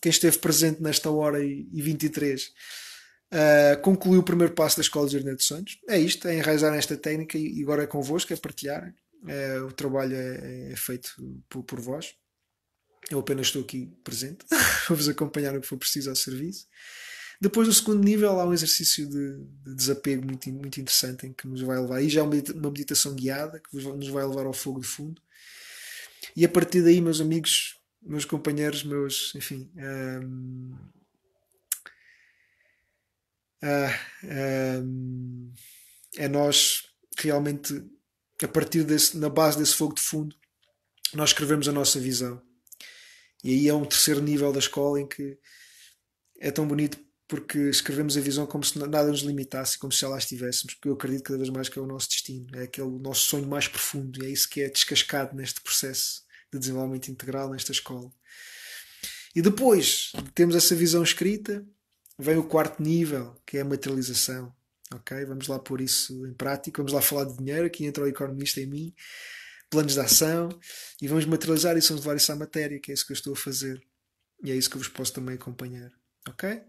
quem esteve presente nesta hora e, e 23 uh, concluiu o primeiro passo da Escola de Jardim de Sonhos. É isto, é enraizar nesta técnica e agora é convosco, é partilhar. É, o trabalho é, é feito por, por, vós. Eu apenas estou aqui presente, [laughs] vou-vos acompanhar no que for preciso ao serviço. Depois, no segundo nível, há um exercício de, de, desapego muito, muito interessante em que nos vai levar. Aí já é uma meditação guiada que nos vai levar ao fogo de fundo. E a partir daí, meus amigos, meus companheiros, meus. Enfim. Um, uh, um, é nós realmente a partir desse, na base desse fogo de fundo, nós escrevemos a nossa visão. E aí é um terceiro nível da escola em que é tão bonito porque escrevemos a visão como se nada nos limitasse, como se já lá estivéssemos, porque eu acredito cada vez mais que é o nosso destino, é aquele nosso sonho mais profundo, e é isso que é descascado neste processo de desenvolvimento integral nesta escola. E depois de termos essa visão escrita, vem o quarto nível, que é a materialização. Ok? Vamos lá pôr isso em prática, vamos lá falar de dinheiro, aqui entra o economista em mim, planos de ação, e vamos materializar isso, vamos levar isso à matéria, que é isso que eu estou a fazer. E é isso que eu vos posso também acompanhar. Ok?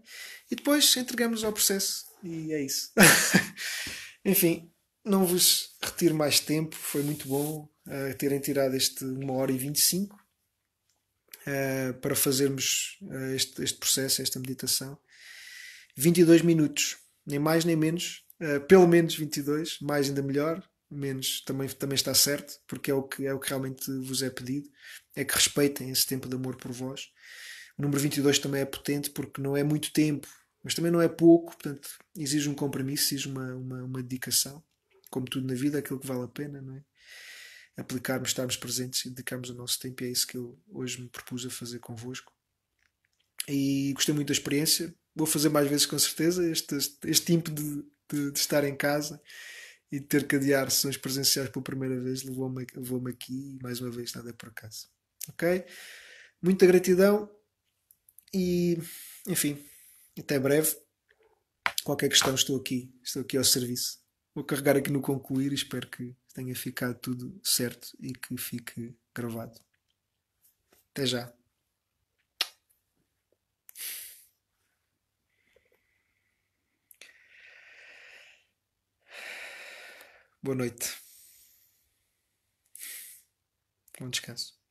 E depois entregamos ao processo. E é isso. [laughs] Enfim, não vos retiro mais tempo, foi muito bom terem tirado este 1 hora e 25 uh, para fazermos uh, este, este processo, esta meditação. 22 minutos nem mais nem menos, uh, pelo menos 22, mais ainda melhor, menos também, também está certo, porque é o, que, é o que realmente vos é pedido, é que respeitem esse tempo de amor por vós. O número 22 também é potente porque não é muito tempo, mas também não é pouco, portanto exige um compromisso, exige uma, uma, uma dedicação, como tudo na vida, aquilo que vale a pena, não é? Aplicarmos, estarmos presentes e dedicarmos o nosso tempo, e é isso que eu hoje me propus a fazer convosco. E gostei muito da experiência, vou fazer mais vezes com certeza este, este, tipo de, de, de, estar em casa e ter que adiar sessões presenciais pela primeira vez levou-me levou aqui e mais uma vez nada é por acaso. Ok? Muita gratidão e enfim, até breve. Qualquer questão estou aqui, estou aqui ao serviço. Vou carregar aqui no concluir e espero tenha ficado tudo certo e que fique gravado. Até já. Boa noite. Bom descanso.